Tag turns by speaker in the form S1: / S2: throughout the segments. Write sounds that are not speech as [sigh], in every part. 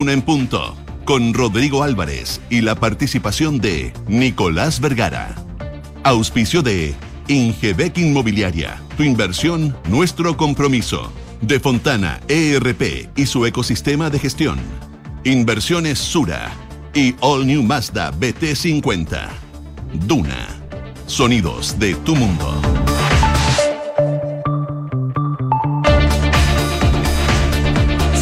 S1: Una en punto, con Rodrigo Álvarez y la participación de Nicolás Vergara. Auspicio de Ingebec Inmobiliaria, tu inversión, nuestro compromiso. De Fontana ERP y su ecosistema de gestión. Inversiones Sura y All New Mazda BT50. Duna. Sonidos de tu mundo.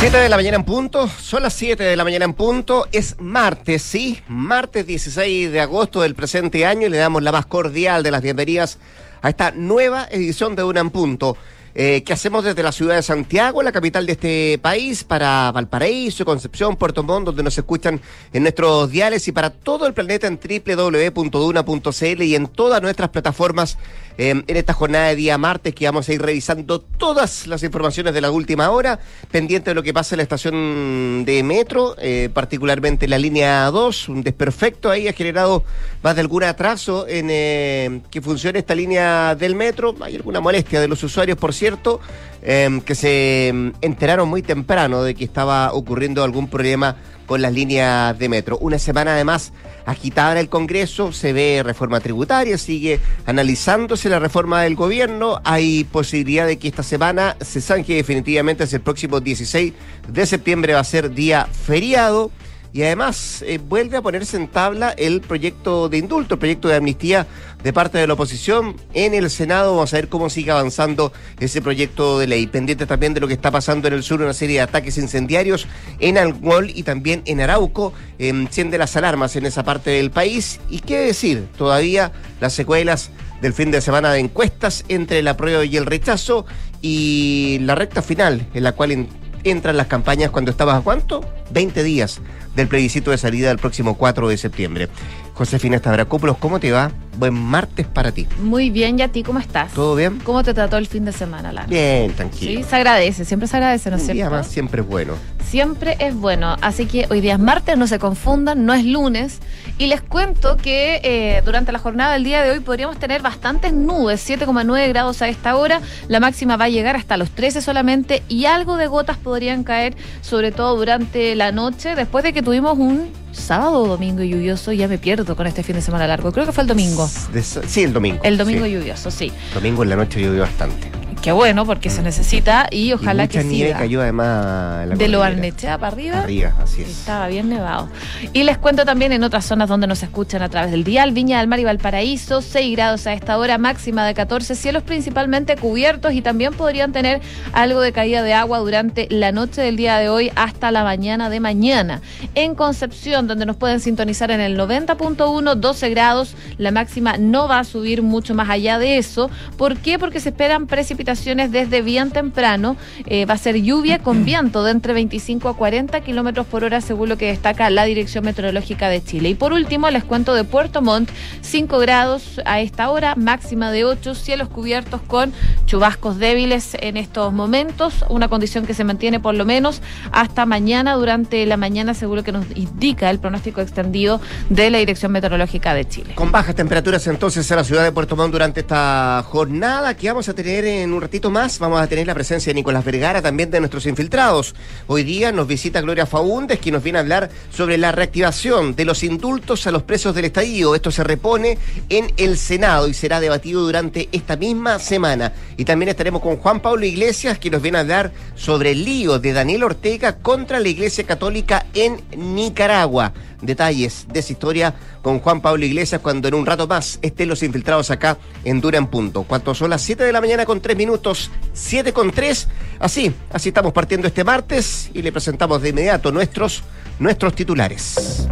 S2: Siete de la mañana en punto, son las 7 de la mañana en punto, es martes, sí, martes 16 de agosto del presente año y le damos la más cordial de las bienvenidas a esta nueva edición de Una en Punto. Eh, que hacemos desde la ciudad de Santiago, la capital de este país, para Valparaíso, Concepción, Puerto Montt, donde nos escuchan en nuestros diales y para todo el planeta en www.duna.cl y en todas nuestras plataformas em, en esta jornada de día martes que vamos a ir revisando todas las informaciones de la última hora, pendiente de lo que pasa en la estación de metro, eh, particularmente la línea 2, un desperfecto ahí ha generado más de algún atraso en eh, que funcione esta línea del metro, hay alguna molestia de los usuarios, por cierto, em, que se em, enteraron muy temprano de que estaba ocurriendo algún problema con las líneas de metro. Una semana además agitada en el Congreso, se ve reforma tributaria, sigue analizándose la reforma del gobierno, hay posibilidad de que esta semana se zanje definitivamente hacia el próximo 16 de septiembre va a ser día feriado. Y además eh, vuelve a ponerse en tabla el proyecto de indulto, el proyecto de amnistía de parte de la oposición en el Senado. Vamos a ver cómo sigue avanzando ese proyecto de ley. Pendiente también de lo que está pasando en el sur, una serie de ataques incendiarios en Angol y también en Arauco. Eh, enciende las alarmas en esa parte del país. Y qué decir, todavía las secuelas del fin de semana de encuestas entre el apruebo y el rechazo y la recta final en la cual entran las campañas cuando estabas a cuánto? 20 días del plebiscito de salida del próximo 4 de septiembre. Josefina Stavrakopoulos, ¿cómo te va? Buen martes para ti.
S3: Muy bien, ¿y a ti cómo estás?
S2: ¿Todo bien?
S3: ¿Cómo te trató el fin de semana, Lara?
S2: Bien, tranquilo.
S3: Sí, se agradece, siempre se agradece, ¿no es cierto?
S2: Y además siempre es bueno.
S3: Siempre es bueno, así que hoy día es martes, no se confundan, no es lunes. Y les cuento que eh, durante la jornada del día de hoy podríamos tener bastantes nubes, 7,9 grados a esta hora, la máxima va a llegar hasta los 13 solamente y algo de gotas podrían caer, sobre todo durante la noche, después de que tuvimos un sábado o domingo lluvioso, ya me pierdo con este fin de semana largo. Creo que fue el domingo.
S2: sí, el domingo.
S3: El domingo lluvioso, sí.
S2: Domingo en la noche llovió bastante.
S3: Qué bueno, porque se mm. necesita y ojalá
S2: y mucha
S3: que
S2: nieve cayó además
S3: De lo Arnechea para arriba.
S2: Arriba, así es.
S3: Estaba bien nevado. Y les cuento también en otras zonas donde nos escuchan a través del dial, Viña del Mar y Valparaíso, 6 grados a esta hora, máxima de 14, cielos principalmente cubiertos y también podrían tener algo de caída de agua durante la noche del día de hoy hasta la mañana de mañana. En Concepción, donde nos pueden sintonizar en el 90.1, 12 grados, la máxima no va a subir mucho más allá de eso. ¿Por qué? Porque se esperan precipitaciones desde bien temprano. Eh, va a ser lluvia con viento de entre 25 a 40 kilómetros por hora, según lo que destaca la Dirección Meteorológica de Chile. Y por último, les cuento de Puerto Montt, 5 grados a esta hora, máxima de 8, cielos cubiertos con chubascos débiles en estos momentos, una condición que se mantiene por lo menos hasta mañana, durante la mañana, seguro que nos indica el pronóstico extendido de la Dirección Meteorológica de Chile.
S2: Con bajas temperaturas entonces en la ciudad de Puerto Montt durante esta jornada que vamos a tener en un ratito más, vamos a tener la presencia de Nicolás Vergara, también de nuestros infiltrados. Hoy día nos visita Gloria Faúndez, que nos viene a hablar sobre la reactivación de los indultos a los presos del estallido. Esto se repone en el Senado y será debatido durante esta misma semana. Y también estaremos con Juan Pablo Iglesias, que nos viene a hablar sobre el lío de Daniel Ortega contra la Iglesia Católica en Nicaragua. Detalles de esa historia con Juan Pablo Iglesias cuando en un rato más estén los infiltrados acá en Dura en Punto. Cuando son las 7 de la mañana con 3 minutos, 7 con 3. Así, así estamos partiendo este martes y le presentamos de inmediato nuestros, nuestros titulares.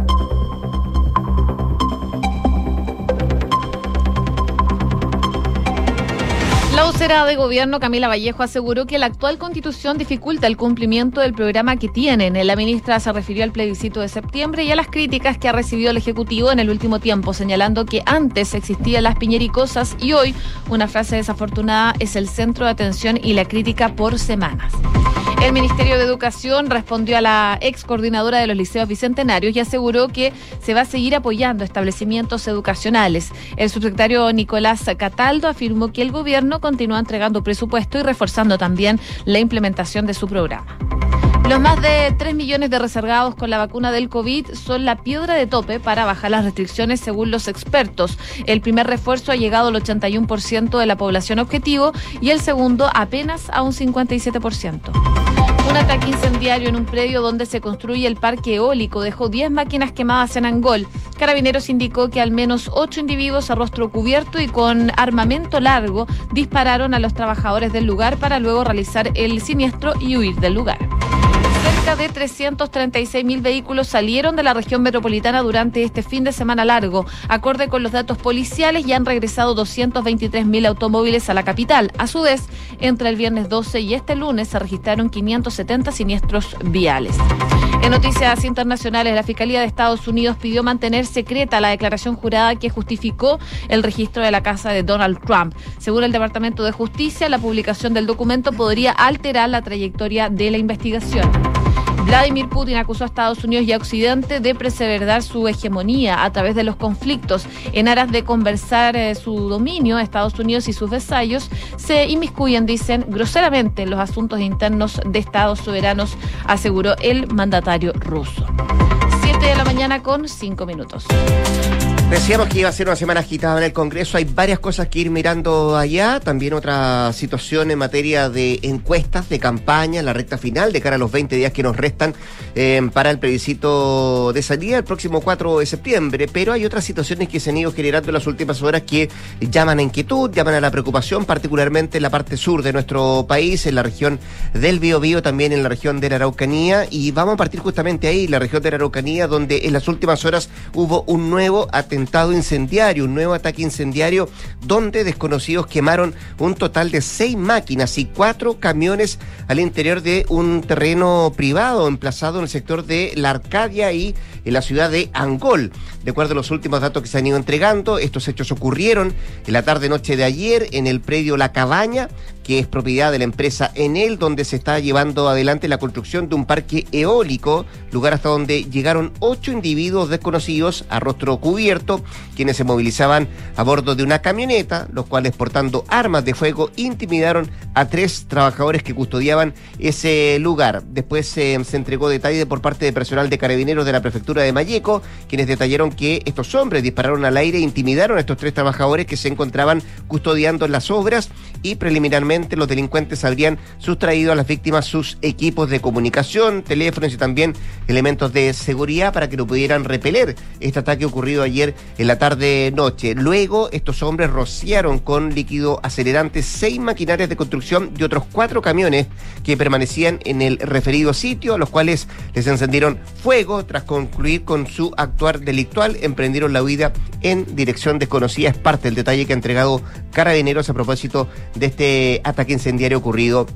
S3: Vocera de gobierno Camila Vallejo aseguró que la actual constitución dificulta el cumplimiento del programa que tienen. La ministra se refirió al plebiscito de septiembre y a las críticas que ha recibido el Ejecutivo en el último tiempo, señalando que antes existían las piñericosas y hoy una frase desafortunada es el centro de atención y la crítica por semanas. El Ministerio de Educación respondió a la ex coordinadora de los liceos bicentenarios y aseguró que se va a seguir apoyando establecimientos educacionales. El subsecretario Nicolás Cataldo afirmó que el gobierno continúa entregando presupuesto y reforzando también la implementación de su programa. Los más de 3 millones de reservados con la vacuna del COVID son la piedra de tope para bajar las restricciones según los expertos. El primer refuerzo ha llegado al 81% de la población objetivo y el segundo apenas a un 57%. Un ataque incendiario en un predio donde se construye el parque eólico dejó 10 máquinas quemadas en Angol. Carabineros indicó que al menos 8 individuos a rostro cubierto y con armamento largo dispararon a los trabajadores del lugar para luego realizar el siniestro y huir del lugar. Cerca de 336 mil vehículos salieron de la región metropolitana durante este fin de semana largo. Acorde con los datos policiales, ya han regresado 223 mil automóviles a la capital. A su vez, entre el viernes 12 y este lunes se registraron 570 siniestros viales. En noticias internacionales, la Fiscalía de Estados Unidos pidió mantener secreta la declaración jurada que justificó el registro de la casa de Donald Trump. Según el Departamento de Justicia, la publicación del documento podría alterar la trayectoria de la investigación. Vladimir Putin acusó a Estados Unidos y a Occidente de preservar su hegemonía a través de los conflictos. En aras de conversar eh, su dominio, Estados Unidos y sus vasallos se inmiscuyen, dicen, groseramente en los asuntos internos de Estados soberanos, aseguró el mandatario ruso. Siete de la mañana con cinco minutos.
S2: Decíamos que iba a ser una semana agitada en el Congreso. Hay varias cosas que ir mirando allá. También otra situación en materia de encuestas, de campaña, la recta final de cara a los 20 días que nos restan eh, para el plebiscito de salida el próximo 4 de septiembre. Pero hay otras situaciones que se han ido generando en las últimas horas que llaman a inquietud, llaman a la preocupación, particularmente en la parte sur de nuestro país, en la región del Biobío, también en la región de la Araucanía. Y vamos a partir justamente ahí, la región de la Araucanía, donde en las últimas horas hubo un nuevo atentado incendiario, un nuevo ataque incendiario donde desconocidos quemaron un total de seis máquinas y cuatro camiones al interior de un terreno privado emplazado en el sector de La Arcadia y en la ciudad de Angol. De acuerdo a los últimos datos que se han ido entregando, estos hechos ocurrieron en la tarde-noche de ayer en el predio La Cabaña, que es propiedad de la empresa Enel, donde se está llevando adelante la construcción de un parque eólico, lugar hasta donde llegaron ocho individuos desconocidos a rostro cubierto, quienes se movilizaban a bordo de una camioneta, los cuales portando armas de fuego intimidaron a tres trabajadores que custodiaban ese lugar. Después se entregó detalle por parte de personal de carabineros de la prefectura de Mayeco, quienes detallaron que estos hombres dispararon al aire e intimidaron a estos tres trabajadores que se encontraban custodiando las obras y preliminarmente los delincuentes habrían sustraído a las víctimas sus equipos de comunicación, teléfonos y también elementos de seguridad para que no pudieran repeler este ataque ocurrido ayer en la tarde-noche. Luego, estos hombres rociaron con líquido acelerante seis maquinarias de construcción y otros cuatro camiones que permanecían en el referido sitio, a los cuales les encendieron fuego tras concluir con su actuar delictual, emprendieron la huida en dirección desconocida. Es parte del detalle que ha entregado Carabineros a propósito de este ataque incendiario ocurrido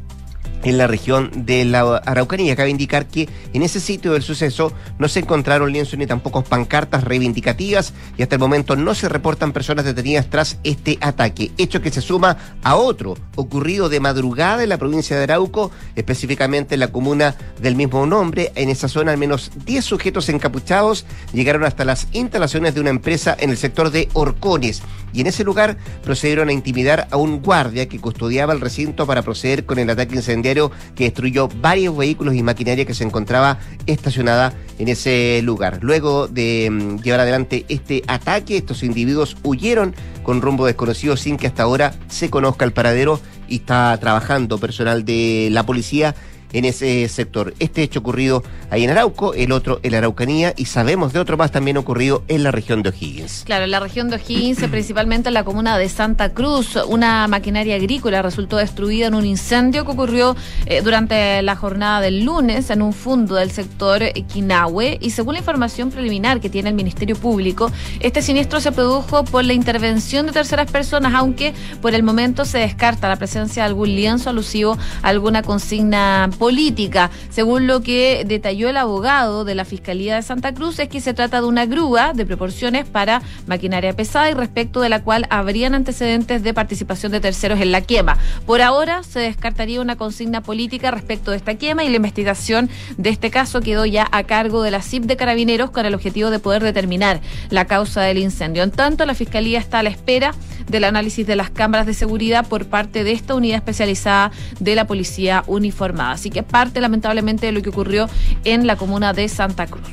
S2: en la región de la Araucanía. Cabe indicar que en ese sitio del suceso no se encontraron lienzos ni tampoco pancartas reivindicativas y hasta el momento no se reportan personas detenidas tras este ataque, hecho que se suma a otro ocurrido de madrugada en la provincia de Arauco, específicamente en la comuna del mismo nombre. En esa zona al menos 10 sujetos encapuchados llegaron hasta las instalaciones de una empresa en el sector de Orcones y en ese lugar procedieron a intimidar a un guardia que custodiaba el recinto para proceder con el ataque incendiario que destruyó varios vehículos y maquinaria que se encontraba estacionada en ese lugar. Luego de mm, llevar adelante este ataque, estos individuos huyeron con rumbo desconocido sin que hasta ahora se conozca el paradero y está trabajando personal de la policía en ese sector. Este hecho ocurrido ahí en Arauco, el otro en la Araucanía y sabemos de otro más también ocurrido en la región de O'Higgins.
S3: Claro, en la región de O'Higgins, principalmente en la comuna de Santa Cruz, una maquinaria agrícola resultó destruida en un incendio que ocurrió eh, durante la jornada del lunes en un fondo del sector Quinahue y según la información preliminar que tiene el Ministerio Público, este siniestro se produjo por la intervención de terceras personas, aunque por el momento se descarta la presencia de algún lienzo alusivo a alguna consigna política. Según lo que detalló el abogado de la Fiscalía de Santa Cruz, es que se trata de una grúa de proporciones para maquinaria pesada y respecto de la cual habrían antecedentes de participación de terceros en la quema. Por ahora se descartaría una consigna política respecto de esta quema y la investigación de este caso quedó ya a cargo de la CIP de Carabineros con el objetivo de poder determinar la causa del incendio. En tanto, la Fiscalía está a la espera del análisis de las cámaras de seguridad por parte de esta unidad especializada de la policía uniformada. Así que parte lamentablemente de lo que ocurrió en la comuna de Santa Cruz.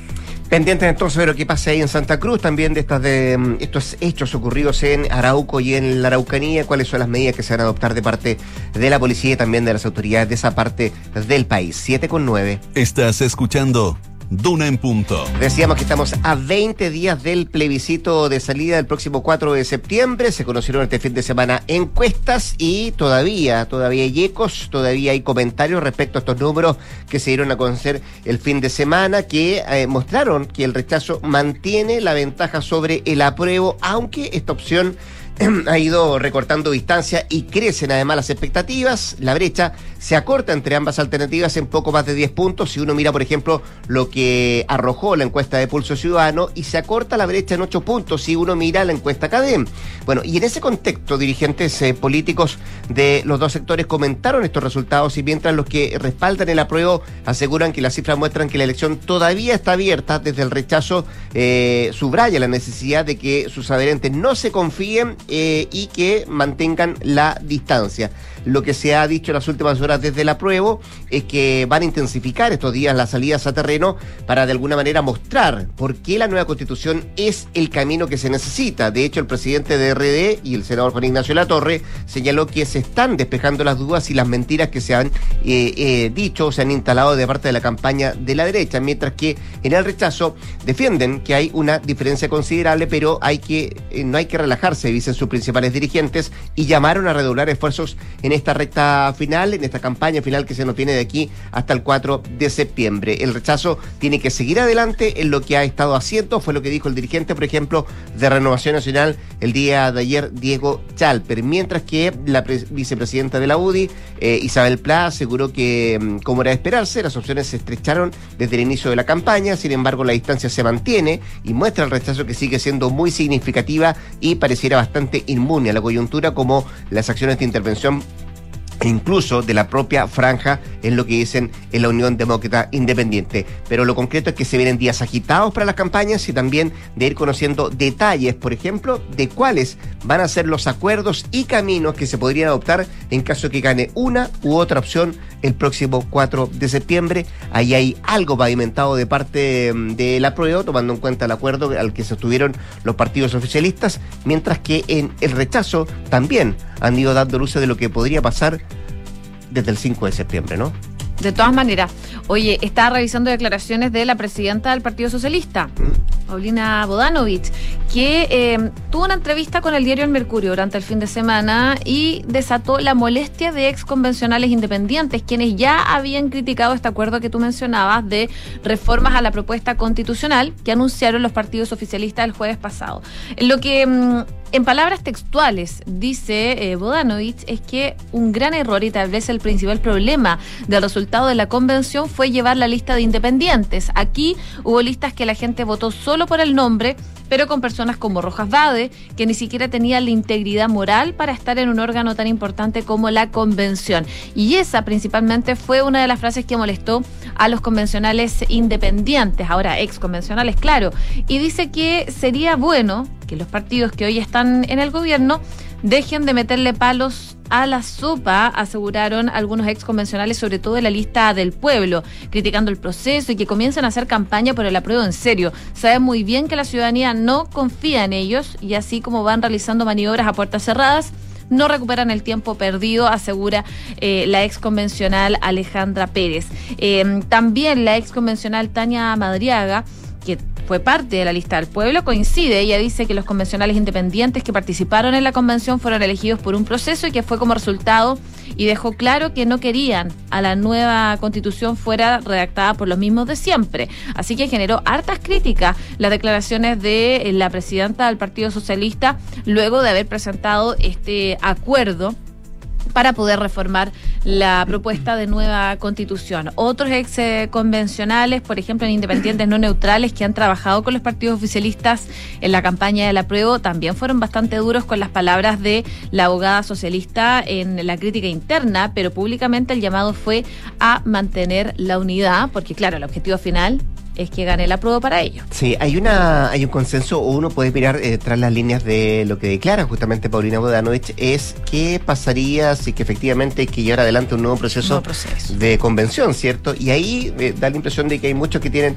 S2: Pendientes entonces de lo que pasa ahí en Santa Cruz, también de estas de mm, estos hechos ocurridos en Arauco y en la Araucanía, cuáles son las medidas que se van a adoptar de parte de la policía y también de las autoridades de esa parte del país. 7 con 9.
S1: Estás escuchando Duna en punto.
S2: Decíamos que estamos a 20 días del plebiscito de salida del próximo 4 de septiembre. Se conocieron este fin de semana encuestas y todavía, todavía hay ecos, todavía hay comentarios respecto a estos números que se dieron a conocer el fin de semana que eh, mostraron que el rechazo mantiene la ventaja sobre el apruebo, aunque esta opción [clears throat] ha ido recortando distancia y crecen además las expectativas. La brecha se acorta entre ambas alternativas en poco más de 10 puntos. Si uno mira, por ejemplo, lo que arrojó la encuesta de Pulso Ciudadano y se acorta la brecha en 8 puntos si uno mira la encuesta CADEM. Bueno, y en ese contexto, dirigentes eh, políticos de los dos sectores comentaron estos resultados y mientras los que respaldan el apruebo aseguran que las cifras muestran que la elección todavía está abierta desde el rechazo, eh, subraya la necesidad de que sus adherentes no se confíen eh, y que mantengan la distancia. Lo que se ha dicho en las últimas horas desde el apruebo es que van a intensificar estos días las salidas a terreno para de alguna manera mostrar por qué la nueva constitución es el camino que se necesita. De hecho, el presidente de RD y el senador Juan Ignacio Latorre señaló que se están despejando las dudas y las mentiras que se han eh, eh, dicho o se han instalado de parte de la campaña de la derecha, mientras que en el rechazo defienden que hay una diferencia considerable, pero hay que eh, no hay que relajarse, dicen sus principales dirigentes, y llamaron a redoblar esfuerzos en esta recta final, en esta campaña final que se nos tiene de aquí hasta el 4 de septiembre. El rechazo tiene que seguir adelante en lo que ha estado haciendo, fue lo que dijo el dirigente, por ejemplo, de Renovación Nacional el día de ayer, Diego Chalper, mientras que la vicepresidenta de la UDI, eh, Isabel Pla, aseguró que, mm, como era de esperarse, las opciones se estrecharon desde el inicio de la campaña, sin embargo la distancia se mantiene y muestra el rechazo que sigue siendo muy significativa y pareciera bastante inmune a la coyuntura como las acciones de intervención e incluso de la propia franja en lo que dicen en la Unión Demócrata Independiente. Pero lo concreto es que se vienen días agitados para las campañas y también de ir conociendo detalles, por ejemplo, de cuáles van a ser los acuerdos y caminos que se podrían adoptar en caso que gane una u otra opción el próximo 4 de septiembre. Ahí hay algo pavimentado de parte mm, de la prueba, tomando en cuenta el acuerdo al que se estuvieron los partidos oficialistas, mientras que en el rechazo también han ido dando luces de lo que podría pasar desde el 5 de septiembre, ¿no?
S3: De todas maneras, oye, estaba revisando declaraciones de la presidenta del Partido Socialista, mm. Paulina Bodanovich, que eh, tuvo una entrevista con el diario El Mercurio durante el fin de semana y desató la molestia de ex convencionales independientes, quienes ya habían criticado este acuerdo que tú mencionabas de reformas a la propuesta constitucional que anunciaron los partidos oficialistas el jueves pasado. Lo que mm, en palabras textuales, dice eh, Bodanovich, es que un gran error y tal vez el principal problema del resultado de la convención fue llevar la lista de independientes. Aquí hubo listas que la gente votó solo por el nombre, pero con personas como Rojas Vade, que ni siquiera tenía la integridad moral para estar en un órgano tan importante como la convención. Y esa principalmente fue una de las frases que molestó a los convencionales independientes, ahora ex convencionales, claro. Y dice que sería bueno que los partidos que hoy están en el gobierno dejen de meterle palos a la sopa, aseguraron algunos ex convencionales, sobre todo en la lista del pueblo, criticando el proceso y que comiencen a hacer campaña por el apruebo en serio. Saben muy bien que la ciudadanía no confía en ellos y así como van realizando maniobras a puertas cerradas, no recuperan el tiempo perdido, asegura eh, la ex convencional Alejandra Pérez. Eh, también la ex convencional Tania Madriaga que fue parte de la lista del pueblo, coincide. Ella dice que los convencionales independientes que participaron en la convención fueron elegidos por un proceso y que fue como resultado y dejó claro que no querían a la nueva constitución fuera redactada por los mismos de siempre. Así que generó hartas críticas las declaraciones de la presidenta del Partido Socialista luego de haber presentado este acuerdo para poder reformar la propuesta de nueva constitución. Otros ex convencionales, por ejemplo, en independientes no neutrales que han trabajado con los partidos oficialistas en la campaña del apruebo, también fueron bastante duros con las palabras de la abogada socialista en la crítica interna, pero públicamente el llamado fue a mantener la unidad, porque claro, el objetivo final es que gane la prueba para ello.
S2: Sí, hay una hay un consenso, o uno puede mirar eh, tras las líneas de lo que declara justamente Paulina Bodanovich, es qué pasaría si que efectivamente hay que llevar adelante un nuevo proceso,
S3: Nuevo proceso.
S2: de convención, ¿cierto? Y ahí eh, da la impresión de que hay muchos que tienen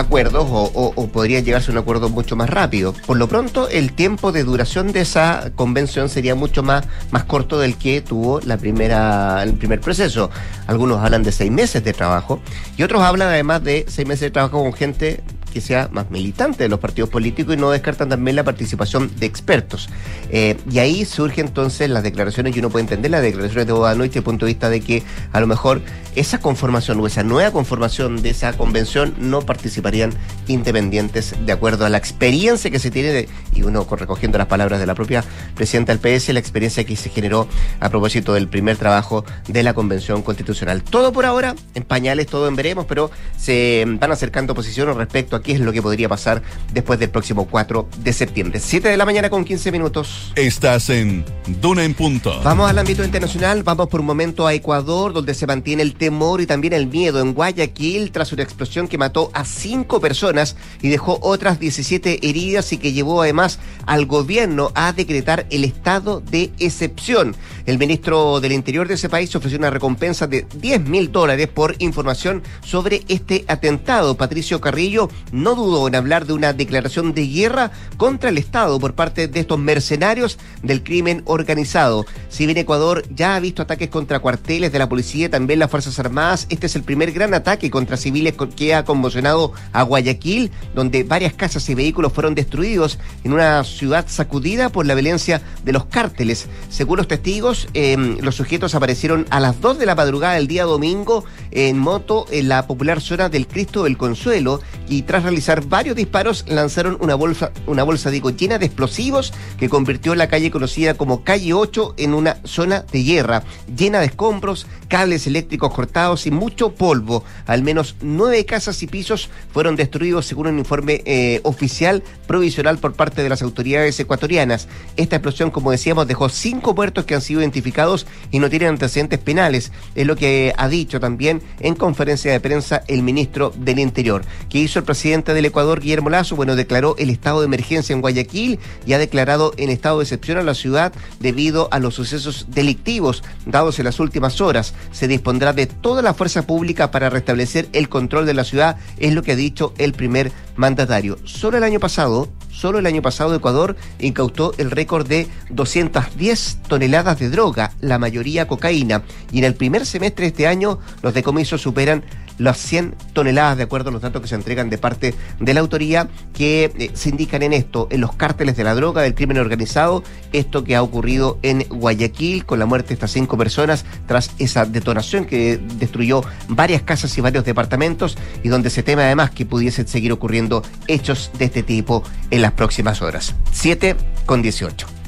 S2: acuerdos o, o, podrían llegarse a un acuerdo mucho más rápido. Por lo pronto, el tiempo de duración de esa convención sería mucho más, más corto del que tuvo la primera, el primer proceso. Algunos hablan de seis meses de trabajo y otros hablan además de seis meses de trabajo con gente que sea más militante de los partidos políticos y no descartan también la participación de expertos. Eh, y ahí surge entonces las declaraciones, y uno puede entender las declaraciones de Bogdanovic desde el punto de vista de que a lo mejor esa conformación o esa nueva conformación de esa convención no participarían independientes de acuerdo a la experiencia que se tiene, de, y uno recogiendo las palabras de la propia presidenta del PS, la experiencia que se generó a propósito del primer trabajo de la convención constitucional. Todo por ahora, en pañales, todo en veremos, pero se van acercando posiciones respecto a qué es lo que podría pasar después del próximo 4 de septiembre. 7 de la mañana con 15 minutos.
S1: Estás en Duna en Punto.
S2: Vamos al ámbito internacional, vamos por un momento a Ecuador, donde se mantiene el temor y también el miedo en Guayaquil tras una explosión que mató a cinco personas y dejó otras 17 heridas y que llevó además al gobierno a decretar el estado de excepción. El ministro del Interior de ese país ofreció una recompensa de 10 mil dólares por información sobre este atentado. Patricio Carrillo no dudó en hablar de una declaración de guerra contra el Estado por parte de estos mercenarios del crimen organizado. Si bien Ecuador ya ha visto ataques contra cuarteles de la policía y también las Fuerzas Armadas, este es el primer gran ataque contra civiles que ha conmocionado a Guayaquil, donde varias casas y vehículos fueron destruidos en una ciudad sacudida por la violencia de los cárteles. Según los testigos, eh, los sujetos aparecieron a las 2 de la madrugada del día domingo en moto en la popular zona del Cristo del Consuelo y tras realizar varios disparos lanzaron una bolsa, una bolsa digo, llena de explosivos que convirtió la calle conocida como Calle 8 en una zona de guerra, llena de escombros, cables eléctricos cortados y mucho polvo. Al menos nueve casas y pisos fueron destruidos según un informe eh, oficial provisional por parte de las autoridades ecuatorianas. Esta explosión, como decíamos, dejó cinco muertos que han sido identificados y no tienen antecedentes penales. Es lo que ha dicho también en conferencia de prensa el ministro del Interior. que hizo el presidente del Ecuador, Guillermo Lazo? Bueno, declaró el estado de emergencia en Guayaquil y ha declarado en estado de excepción a la ciudad debido a los sucesos delictivos dados en las últimas horas. Se dispondrá de toda la fuerza pública para restablecer el control de la ciudad, es lo que ha dicho el primer mandatario. Solo el año pasado, solo el año pasado Ecuador incautó el récord de 210 toneladas de droga, la mayoría cocaína, y en el primer semestre de este año los decomisos superan las 100 toneladas, de acuerdo a los datos que se entregan de parte de la autoría, que eh, se indican en esto, en los cárteles de la droga, del crimen organizado, esto que ha ocurrido en Guayaquil con la muerte de estas cinco personas tras esa detonación que destruyó varias casas y varios departamentos y donde se teme además que pudiesen seguir ocurriendo hechos de este tipo en las próximas horas. 7 con 18.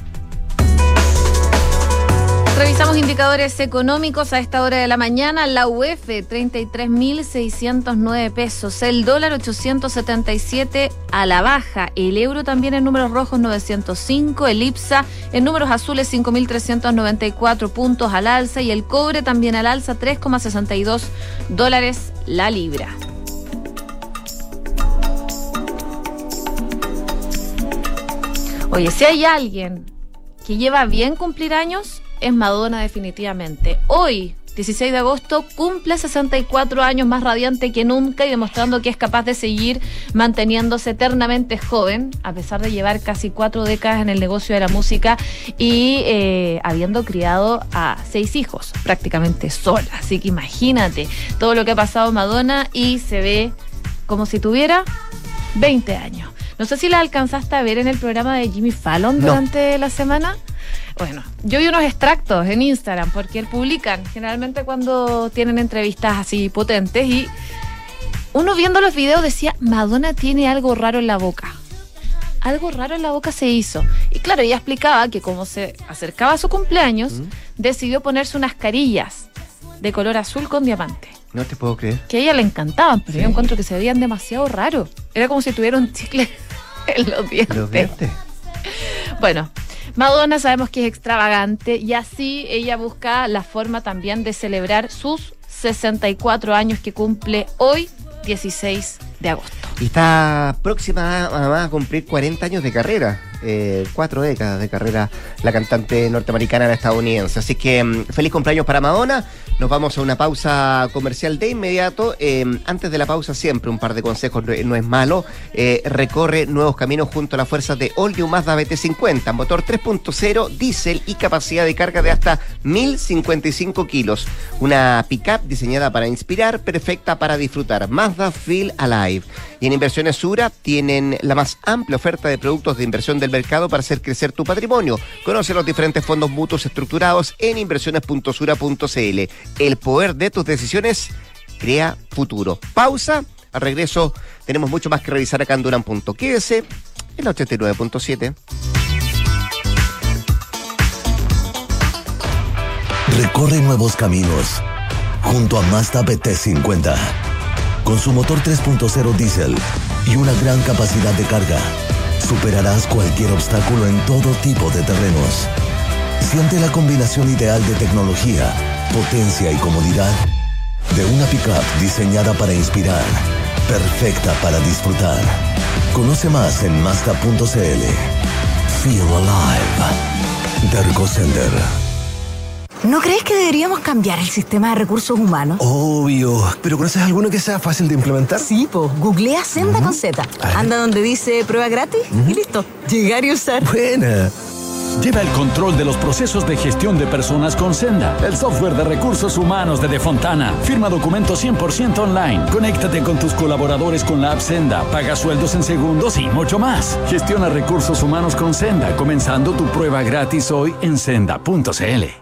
S3: Revisamos indicadores económicos a esta hora de la mañana. La UEF, 33.609 pesos. El dólar, 877 a la baja. El euro también en números rojos, 905. El IPSA en números azules, 5.394 puntos al alza. Y el cobre también al alza, 3,62 dólares la libra. Oye, si hay alguien que lleva bien cumplir años, es Madonna definitivamente. Hoy, 16 de agosto, cumple 64 años más radiante que nunca y demostrando que es capaz de seguir manteniéndose eternamente joven, a pesar de llevar casi cuatro décadas en el negocio de la música y eh, habiendo criado a seis hijos, prácticamente sola. Así que imagínate todo lo que ha pasado Madonna y se ve como si tuviera 20 años. No sé si la alcanzaste a ver en el programa de Jimmy Fallon
S2: No.
S3: durante la semana. Bueno, yo vi unos extractos en Instagram porque él publican generalmente cuando tienen entrevistas así potentes y uno viendo los videos decía, Madonna tiene algo raro en la boca. Algo raro en la boca se hizo. Y claro, ella explicaba que como se acercaba a su cumpleaños, decidió ponerse unas carillas de color azul con diamante.
S2: No te puedo creer.
S3: Que a ella le encantaban, pero yo encuentro que se veían demasiado raros. Era como si tuviera un chicle [laughs] en los dientes.
S2: Los dientes.
S3: Bueno, Madonna sabemos que es extravagante y así ella busca la forma también de celebrar sus 64 años que cumple hoy 16 de agosto.
S2: Y está próxima a, a cumplir 40 años de carrera. Eh, cuatro décadas de carrera la cantante norteamericana estadounidense. Así que mm, feliz cumpleaños para Madonna. Nos vamos a una pausa comercial de inmediato. Eh, antes de la pausa, siempre un par de consejos, no, es malo. Eh, recorre nuevos caminos junto a las fuerzas de All New Mazda BT50, motor 3.0, diésel y capacidad de carga de hasta 1055 kilos. Una pickup diseñada para inspirar, perfecta para disfrutar. Mazda Feel Alive. Y en Inversiones Sura tienen la más amplia oferta de productos de inversión del mercado para hacer crecer tu patrimonio. Conoce los diferentes fondos mutuos estructurados en inversiones.sura.cl. El poder de tus decisiones crea futuro. Pausa. Al regreso tenemos mucho más que revisar acá en Duran. Quédese en la 89.7.
S4: Recorre nuevos caminos junto a Mazda BT50. Con su motor 3.0 diésel y una gran capacidad de carga superarás cualquier obstáculo en todo tipo de terrenos. Siente la combinación ideal de tecnología, potencia y comodidad de una pickup diseñada para inspirar, perfecta para disfrutar. Conoce más en Mazda.cl. Feel alive. Center.
S5: ¿No crees que deberíamos cambiar el sistema de recursos humanos?
S6: Obvio. ¿Pero conoces alguno que sea fácil de implementar?
S5: Sí, pues. Googlea Senda con Z. Anda donde dice prueba gratis y listo. Llegar y usar.
S6: Buena.
S7: Lleva el control de los procesos de gestión de personas con Senda, el software de recursos humanos de Defontana. Firma documentos 100% online. Conéctate con tus colaboradores con la app Senda, paga sueldos en segundos y mucho más. Gestiona recursos humanos con Senda, comenzando tu prueba gratis hoy en senda.cl.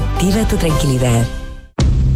S8: tu tranquilidad.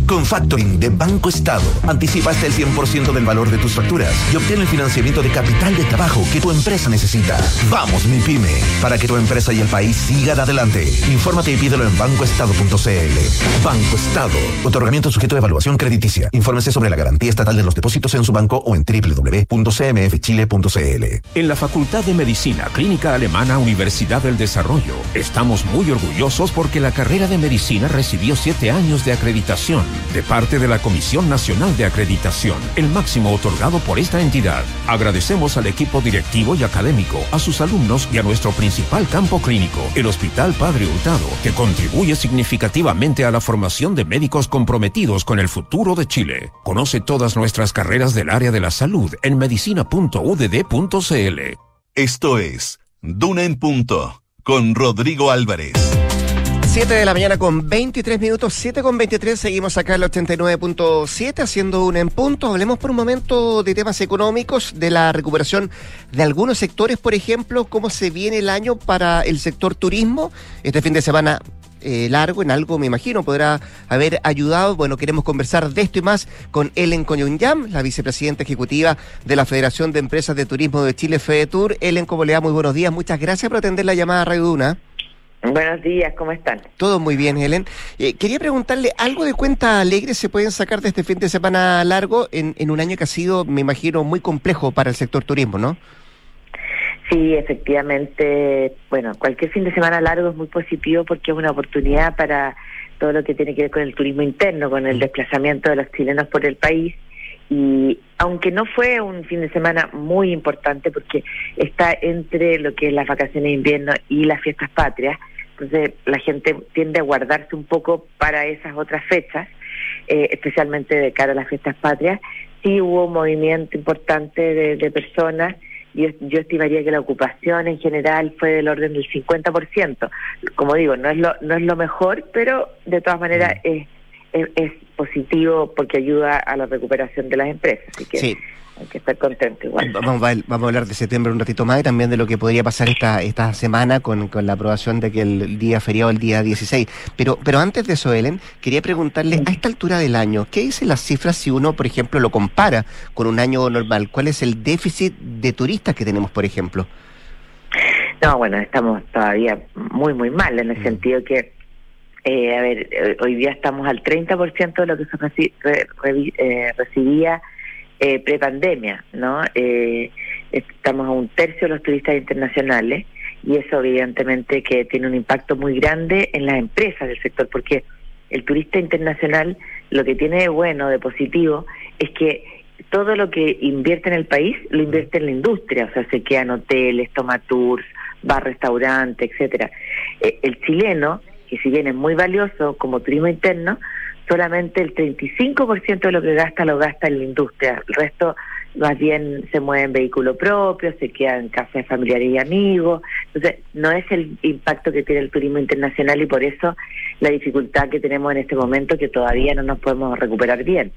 S9: Con Factoring de Banco Estado, anticipa hasta el 100% del valor de tus facturas y obtén el financiamiento de capital de trabajo que tu empresa necesita. Vamos, mi pyme, para que tu empresa y el país sigan adelante. Infórmate y pídelo en bancoestado.cl. Banco Estado. Otorgamiento sujeto de evaluación crediticia. Infórmese sobre la garantía estatal de los depósitos en su banco o en www.cmfchile.cl.
S10: En la Facultad de Medicina Clínica Alemana Universidad del Desarrollo, estamos muy orgullosos porque la carrera de medicina recibió siete años de acreditación de parte de la Comisión Nacional de Acreditación, el máximo otorgado por esta entidad. Agradecemos al equipo directivo y académico, a sus alumnos y a nuestro principal campo clínico, el Hospital Padre Hurtado, que contribuye significativamente a la formación de médicos comprometidos con el futuro de Chile. Conoce todas nuestras carreras del área de la salud en medicina.udd.cl.
S1: Esto es Duna en Punto con Rodrigo Álvarez.
S2: 7 de la mañana con 23 minutos, 7 con 23, seguimos acá en el 89.7 haciendo un en punto. Hablemos por un momento de temas económicos, de la recuperación de algunos sectores, por ejemplo, cómo se viene el año para el sector turismo. Este fin de semana eh, largo, en algo me imagino, podrá haber ayudado. Bueno, queremos conversar de esto y más con Ellen Coñunyam, la vicepresidenta ejecutiva de la Federación de Empresas de Turismo de Chile, FEDETUR. Ellen, como le da muy buenos días, muchas gracias por atender la llamada a Radio Duna.
S11: Buenos días, ¿cómo están?
S2: Todo muy bien, Helen. Eh, quería preguntarle, ¿algo de cuenta alegre se pueden sacar de este fin de semana largo en, en un año que ha sido, me imagino, muy complejo para el sector turismo, ¿no?
S11: Sí, efectivamente, bueno, cualquier fin de semana largo es muy positivo porque es una oportunidad para todo lo que tiene que ver con el turismo interno, con el desplazamiento de los chilenos por el país. Y aunque no fue un fin de semana muy importante porque está entre lo que es las vacaciones de invierno y las fiestas patrias, entonces la gente tiende a guardarse un poco para esas otras fechas, eh, especialmente de cara a las fiestas patrias. sí hubo un movimiento importante de, de personas. Yo, yo estimaría que la ocupación en general fue del orden del 50%. Como digo, no es lo, no es lo mejor, pero de todas maneras es, es, es positivo porque ayuda a la recuperación de las empresas. Así que
S2: Sí.
S11: Hay que estar contento igual.
S2: Vamos, a- vamos a hablar de septiembre un ratito más y también de lo que podría pasar esta, esta semana con, con la aprobación de que el día feriado, el día 16. Pero, pero antes de eso, Ellen, quería preguntarle, a esta altura del año, ¿qué dicen las cifras si uno, por ejemplo, lo compara con un año normal? ¿Cuál es el déficit de turistas que tenemos, por ejemplo?
S11: No, bueno, estamos todavía muy, muy mal en el sentido que, eh, a ver, eh, hoy día estamos al 30% de lo que se reci- re- revi- eh, recibía eh, prepandemia, ¿no? Eh, estamos a un tercio de los turistas internacionales y eso evidentemente que tiene un impacto muy grande en las empresas del sector porque el turista internacional lo que tiene de bueno, de positivo, es que todo lo que invierte en el país lo invierte en la industria, o sea, se quedan hoteles, toma tours, va a restaurantes, etcétera. Eh, el chileno, que si bien es muy valioso como turismo interno, solamente el 35% de lo que gasta lo gasta en la industria. El resto más bien se mueve en vehículo propio, se queda en casa de familiares y amigos. Entonces, no es el impacto que tiene el turismo internacional y por eso la dificultad que tenemos en este momento que todavía no nos podemos recuperar bien.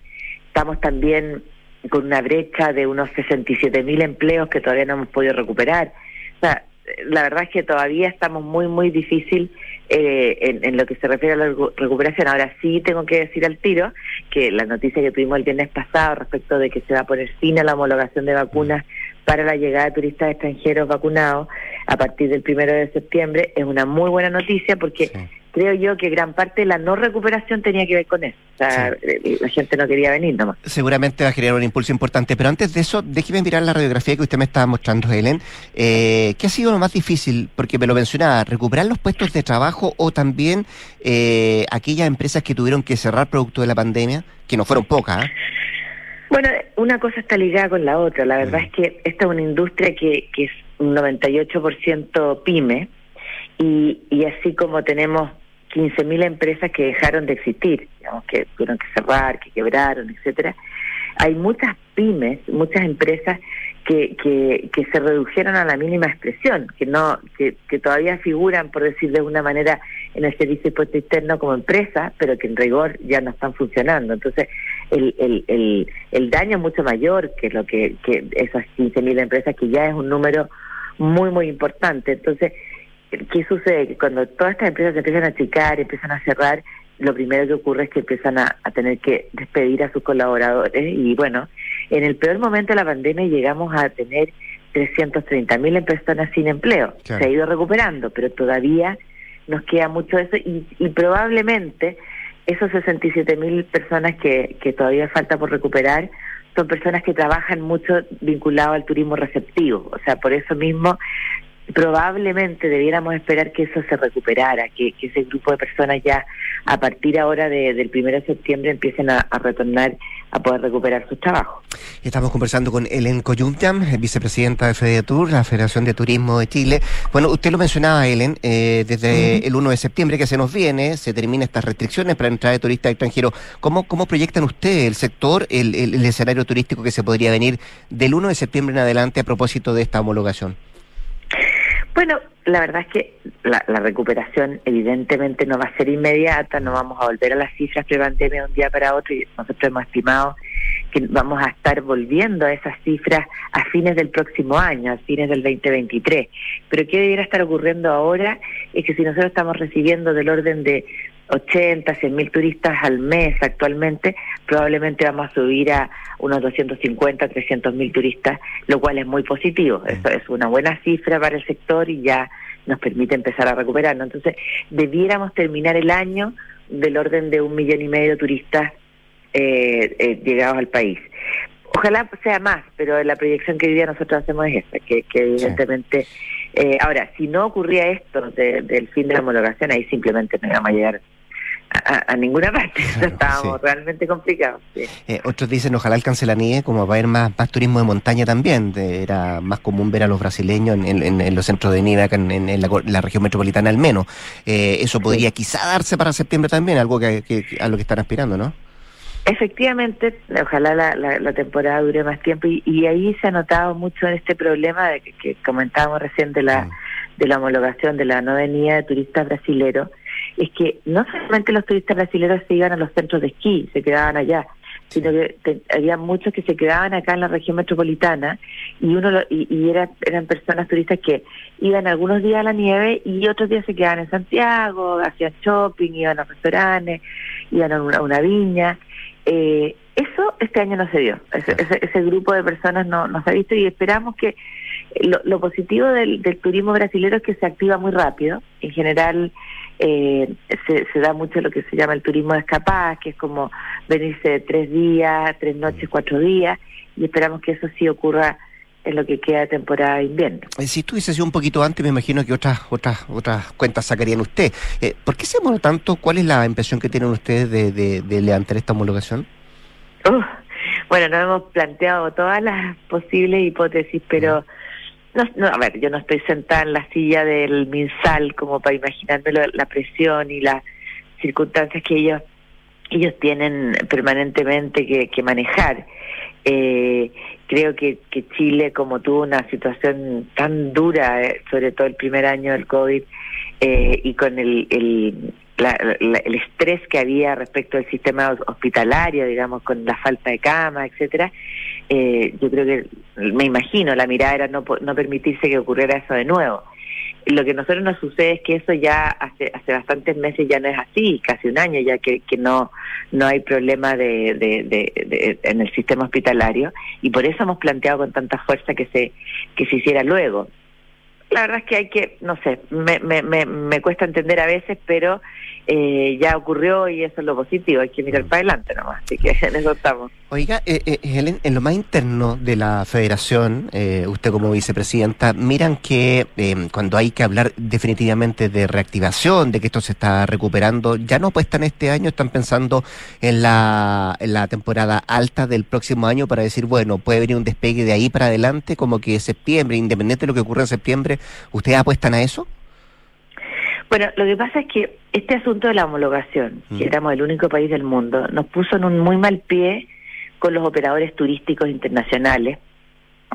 S11: Estamos también con una brecha de unos 67 mil empleos que todavía no hemos podido recuperar. O sea, la verdad es que todavía estamos muy, muy difícil eh, en, lo que se refiere a la recu- recuperación. Ahora sí tengo que decir al tiro que la noticia que tuvimos el viernes pasado respecto de que se va a poner fin a la homologación de vacunas para la llegada de turistas extranjeros vacunados a partir del primero de septiembre es una muy buena noticia porque creo yo que gran parte de la no recuperación tenía que ver con eso. O sea, eh, la gente no quería venir nomás.
S2: Seguramente va a generar un impulso importante, pero antes de eso, déjeme mirar la radiografía que usted me estaba mostrando, Helen. Eh, ¿Qué ha sido lo más difícil? Porque me lo mencionaba, recuperar los puestos de trabajo o también eh, aquellas empresas que tuvieron que cerrar producto de la pandemia, que no fueron pocas. ¿ah?
S11: Bueno, una cosa está ligada con la otra. La verdad es que esta es una industria que, que es un 98% pyme y, y así como tenemos 15.000 empresas que dejaron de existir, digamos que tuvieron que cerrar, que quebraron, etcétera. Hay muchas pymes, muchas empresas que, que, que se redujeron a la mínima expresión, que no que, que todavía figuran, por decir de alguna manera, en el servicio de impuesto interno como empresa, pero que en rigor ya no están funcionando. Entonces, el, el, el, el daño es mucho mayor que lo que, que esas 15.000 empresas, que ya es un número muy, muy importante. Entonces, ¿qué sucede? Que cuando todas estas empresas se empiezan a achicar, empiezan a cerrar, lo primero que ocurre es que empiezan a, a tener que despedir a sus colaboradores y bueno, en el peor momento de la pandemia llegamos a tener 330 mil personas sin empleo.
S12: Claro.
S11: Se ha ido recuperando, pero todavía nos queda mucho eso y, y probablemente esos 67 mil personas que, que todavía falta por recuperar son personas que trabajan mucho vinculado al turismo receptivo. O sea, por eso mismo probablemente debiéramos esperar que eso se recuperara, que, que ese grupo de personas ya a partir ahora de- del primero de septiembre empiecen a, a retornar a poder recuperar sus trabajos.
S2: Estamos conversando con Ellen Coyuntiam, eh, vicepresidenta de FEDETUR, la Federación de Turismo de Chile. Bueno, usted lo mencionaba, Ellen, eh, desde el 1 de septiembre que se nos viene, se terminan estas restricciones para entrada de turistas extranjeros. ¿Cómo, cómo proyectan ustedes el sector, el, el- el escenario turístico que se podría venir del 1 de septiembre en adelante a propósito de esta homologación?
S11: Bueno, la verdad es que la, recuperación evidentemente no va a ser inmediata, no vamos a volver a las cifras pre-pandemia de un día para otro y nosotros hemos estimado que vamos a estar volviendo a esas cifras a fines del próximo año, a fines del 2023. Pero ¿qué debiera estar ocurriendo ahora? Es que si nosotros estamos recibiendo del orden de 80, 100 mil turistas al mes actualmente, probablemente vamos a subir a unos 250, 300 mil turistas, lo cual es muy positivo. Eso es una buena cifra para el sector y ya nos permite empezar a recuperarnos. Entonces, debiéramos terminar el año del orden de un millón y medio de turistas eh, eh, llegados al país. Ojalá sea más, pero la proyección que hoy día nosotros hacemos es esta, que, que evidentemente... eh, ahora, si no ocurría esto de- del fin de la homologación, ahí simplemente no íbamos a llegar a, ninguna parte. [laughs] Estábamos realmente complicados. sí.
S2: Eh, otros dicen, ojalá alcance la nieve, como va a haber más, más turismo de montaña también. De- era más común ver a los brasileños en, en- en- en los centros de nieve acá en, en- la, región metropolitana al menos. Eh, eso podría quizá darse para septiembre también, algo que, que- a lo que están aspirando, ¿no?
S11: Efectivamente, ojalá la, la, la temporada dure más tiempo y, y, ahí se ha notado mucho en este problema de que, que comentábamos recién de la, de la homologación de la no venida de turistas brasileros, es que no solamente los turistas brasileños se iban a los centros de esquí, se quedaban allá, sino que había muchos que se quedaban acá en la región metropolitana y uno y, y era, eran personas turistas que iban algunos días a la nieve y otros días se quedaban en Santiago, hacían shopping, iban a restaurantes, iban a una, una viña. Eh, eso este año no se dio, ese, ese, ese grupo de personas no, no se ha visto y esperamos que lo, lo positivo del, del turismo brasileño es que se activa muy rápido, en general eh, se, se, da mucho lo que se llama el turismo de escapada, que es como venirse tres días, tres noches, cuatro días, y esperamos que eso sí ocurra en lo que queda de temporada de invierno.
S2: Eh, si tú dices un poquito antes, me imagino que otras otras otras cuentas sacarían usted. Eh, ¿Por qué se tanto? ¿Cuál es la impresión que tienen ustedes de, de, de levantar esta homologación?
S11: Uh, bueno, nos hemos planteado todas las posibles hipótesis, pero... Mm no, no, a ver, yo no estoy sentada en la silla del MinSal como para imaginarme la presión y las circunstancias que ellos ellos tienen permanentemente que, que manejar. Eh, creo que, que Chile, como tuvo una situación tan dura, eh, sobre todo el primer año del COVID, eh, y con el, el, la, la, el estrés que había respecto al sistema hospitalario, digamos, con la falta de cama, etcétera, eh, yo creo que, me imagino, la mirada era no, no permitirse que ocurriera eso de nuevo. Lo que a nosotros nos sucede es que eso ya hace, hace bastantes meses ya no es así, casi un año ya que, que no, no hay problema de, de, de, de, en el sistema hospitalario y por eso hemos planteado con tanta fuerza que se, que se hiciera luego. La verdad es que hay que, no sé, me, me, me, me cuesta entender a veces, pero eh, ya ocurrió y eso es lo positivo, hay que mirar para adelante nomás, así que [laughs] en eso estamos.
S2: Oiga, eh, eh, Helen, en lo más interno de la federación, eh, usted como vicepresidenta, miran que eh, cuando hay que hablar definitivamente de reactivación, de que esto se está recuperando, ya no apuestan este año, están pensando en la, en la temporada alta del próximo año para decir, bueno, puede venir un despegue de ahí para adelante, como que septiembre, independiente de lo que ocurra en septiembre, ¿ustedes apuestan a eso?
S11: Bueno, lo que pasa es que este asunto de la homologación, mm. que éramos el único país del mundo, nos puso en un muy mal pie con los operadores turísticos internacionales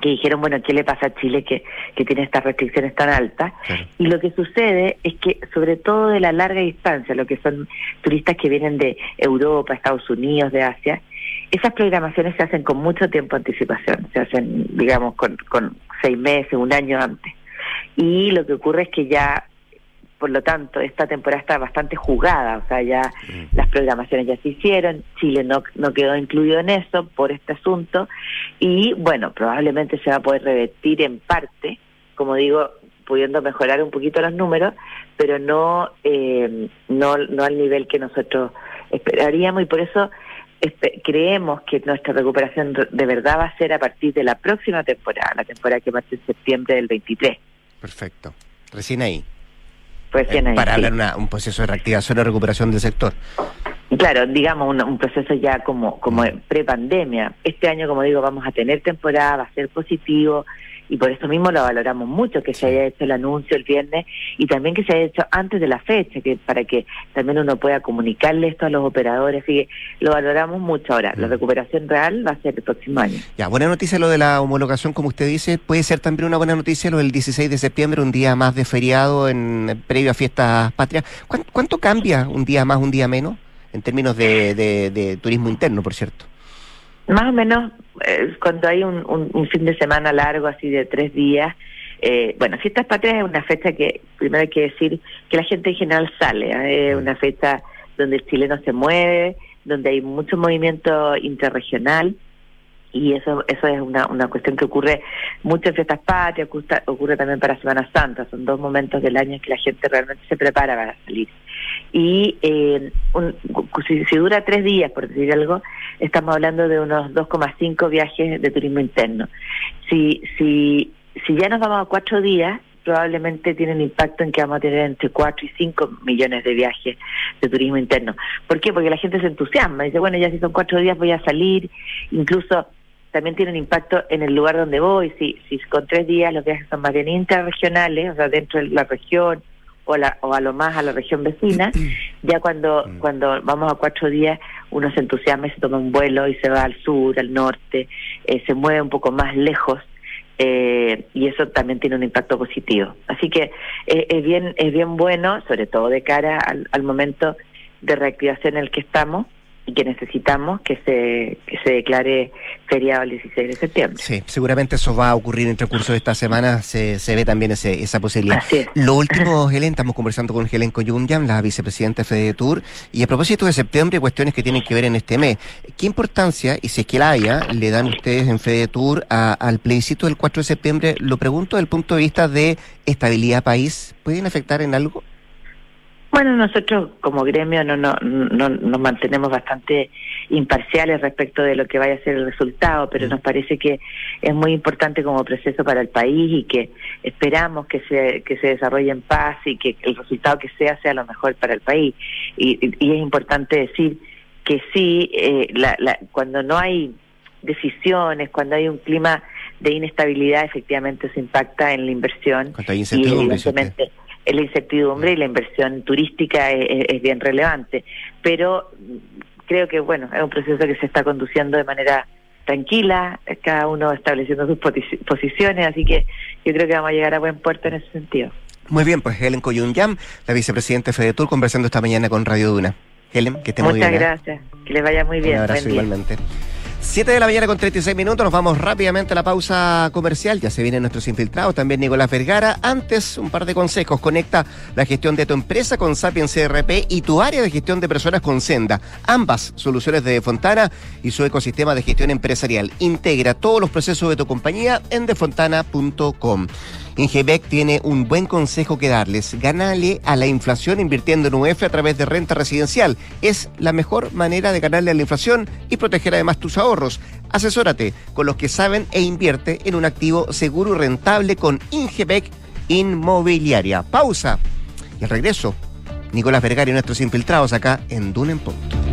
S11: que dijeron, bueno, ¿qué le pasa a Chile que, que tiene estas restricciones tan altas? Claro. Y lo que sucede es que, sobre todo de la larga distancia, lo que son turistas que vienen de Europa, Estados Unidos, de Asia, esas programaciones se hacen con mucho tiempo de anticipación, se hacen, digamos, con, con seis meses, un año antes. Y lo que ocurre es que ya por lo tanto, esta temporada está bastante jugada, o sea, ya mm. las programaciones ya se hicieron, Chile no, no quedó incluido en eso por este asunto, y bueno, probablemente se va a poder revertir en parte, como digo, pudiendo mejorar un poquito los números, pero no, eh, no, no al nivel que nosotros esperaríamos, y por eso creemos que nuestra recuperación de verdad va a ser a partir de la próxima temporada, la temporada que parte en septiembre del 23.
S2: Perfecto. Recién ahí
S11: recién ahí.
S2: Para sí. hablar una, un proceso de reactivación y recuperación del sector.
S11: Claro, digamos un, un proceso ya como, como pre-pandemia. Este año, como digo, vamos a tener temporada, va a ser positivo y por eso mismo lo valoramos mucho que se haya hecho el anuncio el viernes y también que se haya hecho antes de la fecha, que para que también uno pueda comunicarle esto a los operadores, así que lo valoramos mucho ahora. La recuperación real va a ser el próximo año.
S2: Ya, buena noticia lo de la homologación, como usted dice, puede ser también una buena noticia lo del 16 de septiembre, un día más de feriado en previo a fiestas patrias. ¿Cuánto, cuánto cambia un día más, un día menos? En términos de, de, de turismo interno, por cierto.
S11: Más o menos eh, cuando hay un, un, un, fin de semana largo, así de tres días, eh, bueno, Fiestas Patrias es una fecha que, primero hay que decir, que la gente en general sale, ¿eh? es una fecha donde el chileno se mueve, donde hay mucho movimiento interregional, y eso eso es una, una cuestión que ocurre mucho en fiestas patrias, ocurre, también para Semana Santa, son dos momentos del año en que la gente realmente se prepara para salir. Y eh, un, si, dura tres días, por decir algo, estamos hablando de unos 2,5 viajes de turismo interno. Si, si, si ya nos vamos a cuatro días, probablemente tienen impacto en que vamos a tener entre 4 y 5 millones de viajes de turismo interno. ¿Por qué? Porque la gente se entusiasma, dice, bueno, ya si son cuatro días voy a salir, incluso también tienen impacto en el lugar donde voy. Si, si con tres días los viajes son más bien interregionales, o sea, dentro de la región o, la, o a lo más a la región vecina, [clears throat] ya cuando, cuando vamos a cuatro días uno se entusiasma y se toma un vuelo y se va al sur, al norte, eh, se mueve un poco más lejos eh, y eso también tiene un impacto positivo. Así que eh, es bien es bien bueno, sobre todo de cara al, al momento de reactivación en el que estamos, y que necesitamos que se, que se declare feriado el 16 de septiembre.
S2: Sí, seguramente eso va a ocurrir entre el curso de esta semana, se, se ve también ese, esa posibilidad.
S11: Así es.
S2: Lo último, [laughs] Helen, estamos conversando con Helen Coyunyan, la vicepresidenta de Tour, y a propósito de septiembre, cuestiones que tienen que ver en este mes. ¿Qué importancia, y si es que la haya, le dan ustedes en Tour a, al plebiscito del 4 de septiembre? Lo pregunto desde el punto de vista de estabilidad país. ¿Pueden afectar en algo?
S11: Bueno, nosotros como gremio no, no, no, nos mantenemos bastante imparciales respecto de lo que vaya a ser el resultado, pero nos parece que es muy importante como proceso para el país y que esperamos que se, que se desarrolle en paz y que el resultado que sea sea lo mejor para el país. Y, y es importante decir que sí, eh, la, la, cuando no hay decisiones, cuando hay un clima de inestabilidad, efectivamente eso impacta en la inversión.
S2: Cuando hay
S11: y
S2: incertidumbre,
S11: evidentemente la incertidumbre y la inversión turística es, es, bien relevante. Pero creo que, bueno, es un proceso que se está conduciendo de manera tranquila, cada uno estableciendo sus posiciones, así que yo creo que vamos a llegar a buen puerto en ese sentido.
S2: Muy bien, pues Helen Coyunyam, la vicepresidenta de FEDETUR, conversando esta mañana con Radio Duna. Helen, que esté muy
S11: Muchas
S2: bien. ¿eh?
S11: gracias, que les vaya muy bien.
S2: Un abrazo
S11: Buen día.
S2: igualmente. 7 de la mañana con 36 minutos, nos vamos rápidamente a la pausa comercial. Ya se vienen nuestros infiltrados, también Nicolás Vergara. Antes, un par de consejos. Conecta la gestión de tu empresa con Sapiens CRP y tu área de gestión de personas con Senda. Ambas soluciones de Fontana y su ecosistema de gestión empresarial. Integra todos los procesos de tu compañía en defontana.com. Ingebec tiene un buen consejo que darles. Ganale a la inflación invirtiendo en UF a través de renta residencial. Es la mejor manera de ganarle a la inflación y proteger además tus ahorros. Asesórate con los que saben e invierte en un activo seguro y rentable con Ingebec Inmobiliaria. Pausa. Y al regreso, Nicolás Vergara y nuestros infiltrados acá en Duna en Punto.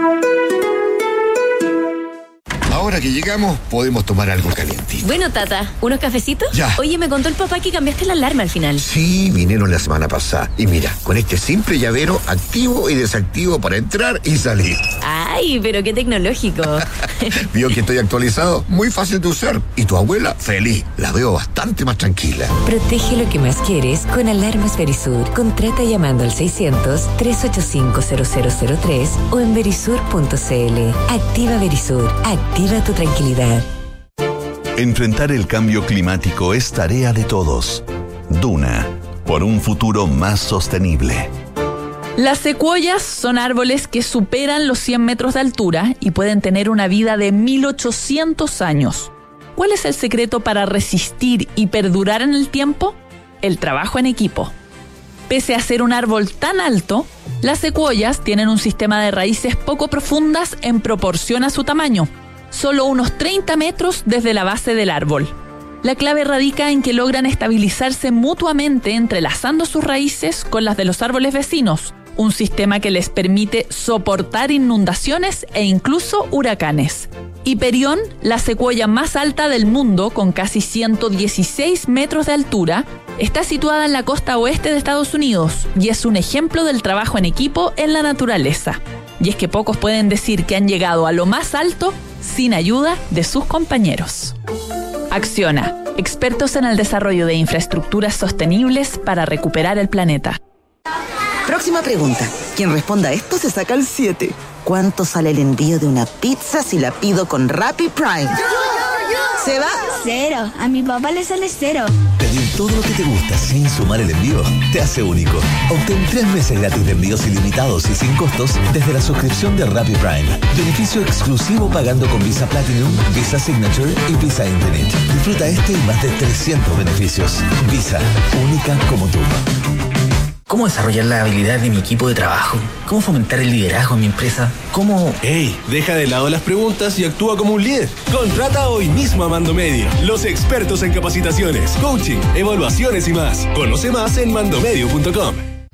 S13: Ahora que llegamos, podemos tomar algo calientito.
S14: Bueno, Tata, ¿unos cafecitos?
S13: Ya.
S14: Oye, me contó el papá que cambiaste la alarma al final.
S13: Sí, vinieron la semana pasada. Y mira, con este simple llavero activo y desactivo para entrar y salir.
S14: Ay, pero qué tecnológico. [laughs]
S13: ¿Vio que estoy actualizado? Muy fácil de usar. Y tu abuela, feliz. La veo bastante más tranquila.
S8: Protege lo que más quieres con Alarmas Verisur. Contrata llamando al 600-385-0003 o en verisur.cl. Activa Verisur. Activa tu tranquilidad.
S1: Enfrentar el cambio climático es tarea de todos. Duna, por un futuro más sostenible.
S15: Las secuoyas son árboles que superan los 100 metros de altura y pueden tener una vida de 1800 años. ¿Cuál es el secreto para resistir y perdurar en el tiempo? El trabajo en equipo. Pese a ser un árbol tan alto, las secuoyas tienen un sistema de raíces poco profundas en proporción a su tamaño, solo unos 30 metros desde la base del árbol. La clave radica en que logran estabilizarse mutuamente entrelazando sus raíces con las de los árboles vecinos, un sistema que les permite soportar inundaciones e incluso huracanes. Hiperión, la secuoya más alta del mundo, con casi 116 metros de altura, está situada en la costa oeste de Estados Unidos y es un ejemplo del trabajo en equipo en la naturaleza. Y es que pocos pueden decir que han llegado a lo más alto sin ayuda de sus compañeros. Acciona, expertos en el desarrollo de infraestructuras sostenibles para recuperar el planeta.
S16: Próxima pregunta. Quien responda a esto se saca el 7. ¿Cuánto sale el envío de una pizza si la pido con Rappi Prime? ¿Se va?
S17: Cero. A mi papá le sale cero.
S4: Pedir todo lo que te gusta sin sumar el envío te hace único. Obtén tres meses gratis de envíos ilimitados y sin costos desde la suscripción de Rappi Prime. Beneficio exclusivo pagando con Visa Platinum, Visa Signature y Visa Infinite. Disfruta este y más de 300 beneficios. Visa, única como tú.
S18: ¿Cómo desarrollar las habilidades de mi equipo de trabajo? ¿Cómo fomentar el liderazgo en mi empresa? ¿Cómo...?
S19: ¡Ey! Deja de lado las preguntas y actúa como un líder. Contrata hoy mismo a Mando Medio, los expertos en capacitaciones, coaching, evaluaciones y más. Conoce más en mandomedio.com.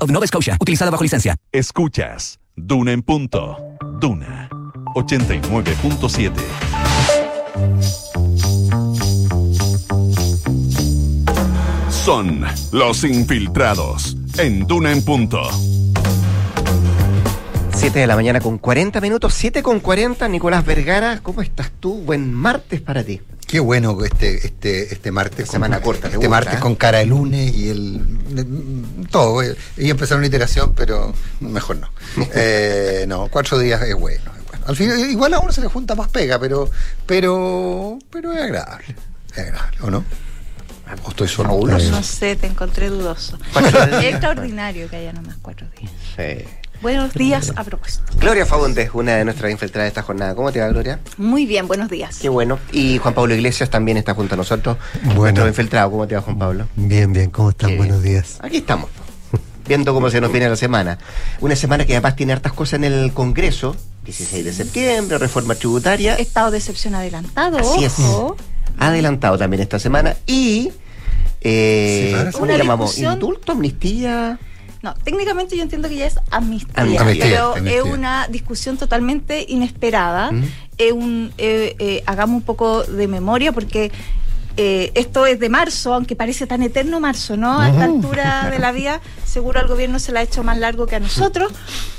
S18: of Nova Scotia, utilizada bajo licencia.
S1: Escuchas Duna en punto. Duna 89.7. Son los infiltrados en Duna en punto.
S2: 7 de la mañana con 40 minutos, 7 con 40. Nicolás Vergara, ¿cómo estás tú? Buen martes para ti.
S20: Qué bueno este, este, este martes.
S2: semana corta, ¿te
S20: Este
S2: gusta,
S20: martes
S2: eh?
S20: con cara de lunes y el. Todo. eh, Y empezar una iteración, pero mejor no. [laughs] Eh, no, cuatro días es bueno. es bueno. Al final, igual a uno se le junta más pega, pero. Pero. Pero es agradable. Es agradable, ¿o no? ¿O estoy solo?
S21: No sé, te encontré dudoso. Es extraordinario que haya nomás cuatro días.
S2: Sí.
S21: Buenos días a propósito.
S2: Gloria Fagundes, una de nuestras infiltradas de esta jornada. ¿Cómo te va, Gloria?
S21: Muy bien, buenos días.
S2: Qué bueno. Y Juan Pablo Iglesias también está junto a nosotros.
S22: Bueno.
S2: Nuestro infiltrado. ¿Cómo te va, Juan Pablo?
S22: Bien, bien, ¿cómo están?
S2: Qué
S22: Buenos
S2: bien.
S22: días.
S2: Aquí estamos. Viendo cómo se nos viene la semana. Una semana que además tiene hartas cosas en el Congreso. 16 de septiembre, reforma tributaria.
S21: Estado de excepción adelantado,
S2: Así es.
S21: ojo.
S2: Adelantado también esta semana. Y. Eh,
S21: Sí,
S2: ¿Cómo
S21: una
S2: le llamamos? ¿Indulto? ¿Amnistía?
S21: No, técnicamente yo entiendo que ya es amnistía,
S2: Amnistía,
S21: pero
S2: amnistía.
S21: es una discusión totalmente inesperada.
S2: ¿Mm?
S21: Es un, eh, eh, hagamos un poco de memoria porque eh, esto es de marzo, aunque parece tan eterno marzo, ¿no? A esta altura de la vía, [laughs] seguro al gobierno se la ha hecho más largo que a nosotros,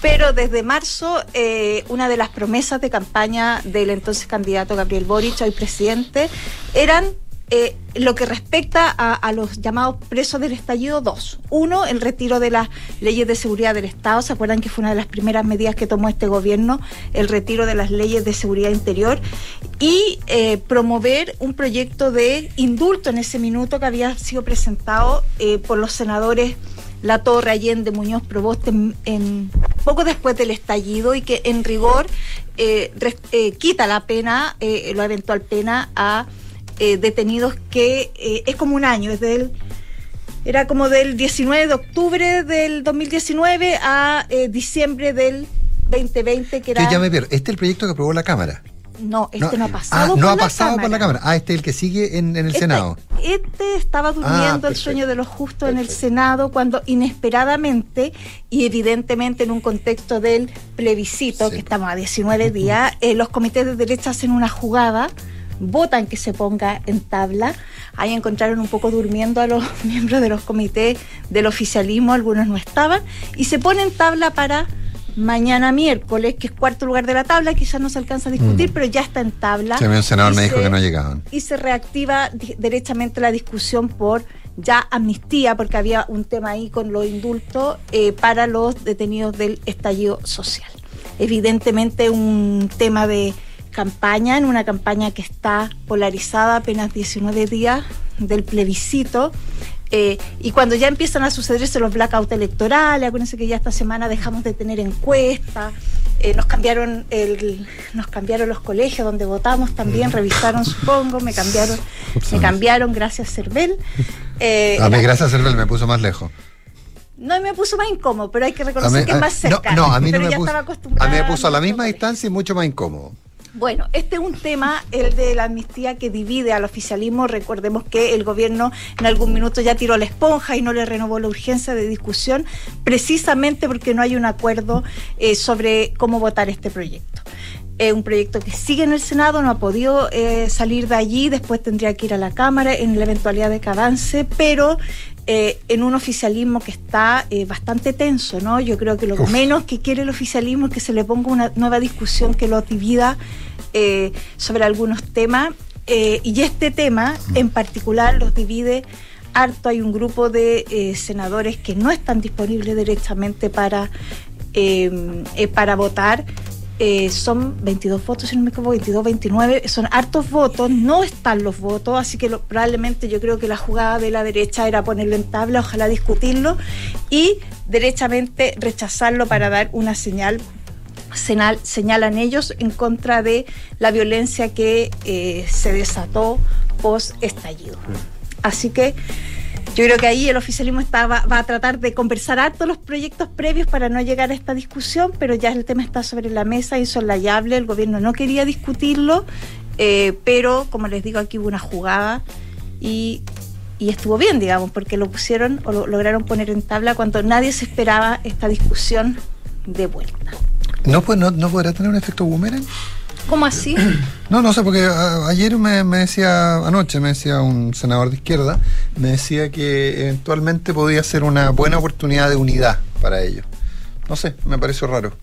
S21: pero desde marzo eh, una de las promesas de campaña del entonces candidato Gabriel Boric, hoy presidente, eran eh, lo que respecta a, los llamados presos del estallido 2. Uno, el retiro de las leyes de seguridad del Estado. ¿Se acuerdan que fue una de las primeras medidas que tomó este gobierno? El retiro de las leyes de seguridad interior. Y eh, promover un proyecto de indulto en ese minuto que había sido presentado eh, por los senadores La Torre, Allende, Muñoz, Proboste, en, poco después del estallido y que en rigor quita la pena, la eventual pena a eh, detenidos que eh, es como un año, es del era como del 19 de octubre del 2019 a eh, diciembre del 2020 que era
S20: ya me pierdo. Este es el proyecto que aprobó la Cámara.
S21: no, este no, ha
S20: Ah,
S21: pasado
S20: no
S21: por
S20: ha
S21: la
S20: pasado por la
S21: Cámara.
S20: Cámara. Ah, este es el que sigue en, en el
S21: Este-
S20: Senado.
S21: Este estaba durmiendo el sueño de los justos en el Senado cuando inesperadamente y evidentemente en un contexto del plebiscito, que estamos a 19 días, eh, los comités de derecha hacen una jugada, votan que se ponga en tabla. Ahí encontraron un poco durmiendo a los [laughs] miembros de los comités del oficialismo, algunos no estaban, y se pone en tabla para mañana miércoles, que es cuarto lugar de la tabla, quizás no se alcanza a discutir,
S20: Mm.
S21: pero ya está en tabla.
S20: Mí un senador me dijo que no llegaban.
S21: y se reactiva derechamente la discusión por ya amnistía, porque había un tema ahí con los indultos eh, para los detenidos del estallido social. Evidentemente un tema de campaña, en una campaña que está polarizada apenas 19 días del plebiscito. eh, y cuando ya empiezan a sucederse los blackouts electorales, acuérdense que ya esta semana dejamos de tener encuestas, eh, nos cambiaron el, nos cambiaron los colegios donde votamos también, revisaron supongo, me cambiaron, me cambiaron gracias Cervel. Eh,
S20: a mí, gracias, Cervel, me puso más lejos.
S21: No me puso más incómodo, pero hay que reconocer
S20: mí-
S21: que es
S20: a-
S21: más
S20: no,
S21: cercano.
S20: no, a mí no me
S21: ya
S20: puso.
S21: estaba
S20: A mí me puso a la misma distancia y mucho más incómodo.
S21: Bueno, este es un tema, el de la amnistía, que divide al oficialismo. Recordemos que el gobierno en algún minuto ya tiró la esponja y no le renovó la urgencia de discusión, precisamente porque no hay un acuerdo eh, sobre cómo votar este proyecto. Es un proyecto que sigue en el Senado, no ha podido eh, salir de allí, después tendría que ir a la Cámara en la eventualidad de que avance, pero eh, en un oficialismo que está eh, bastante tenso, ¿no? Yo creo que lo menos que quiere el oficialismo es que se le ponga una nueva discusión que lo divida eh, sobre algunos temas. eh, y este tema en particular los divide harto. Hay un grupo de eh, senadores que no están disponibles directamente para, para votar. Son 22 votos, si no me equivoco, 22, 29, son hartos votos, no están los votos, así que probablemente yo creo que la jugada de la derecha era ponerlo en tabla, ojalá discutirlo y derechamente rechazarlo para dar una señal señal- señalan ellos en contra de la violencia que eh, se desató post estallido. Así que yo creo que ahí el oficialismo está, va, va a tratar de conversar harto los proyectos previos para no llegar a esta discusión, pero ya el tema está sobre la mesa, insolayable, el gobierno no quería discutirlo, eh, pero como les digo, aquí hubo una jugada y, y estuvo bien, digamos, porque lo pusieron o lo lograron poner en tabla cuando nadie se esperaba esta discusión de vuelta.
S20: ¿No, pues, no, ¿No podrá tener un efecto boomerang?
S21: ¿Cómo así? [clears throat]
S20: No, no sé, porque a- ayer me, me decía, anoche me decía un senador de izquierda, me decía que eventualmente podía ser una buena oportunidad de unidad para ellos. No sé, me pareció raro.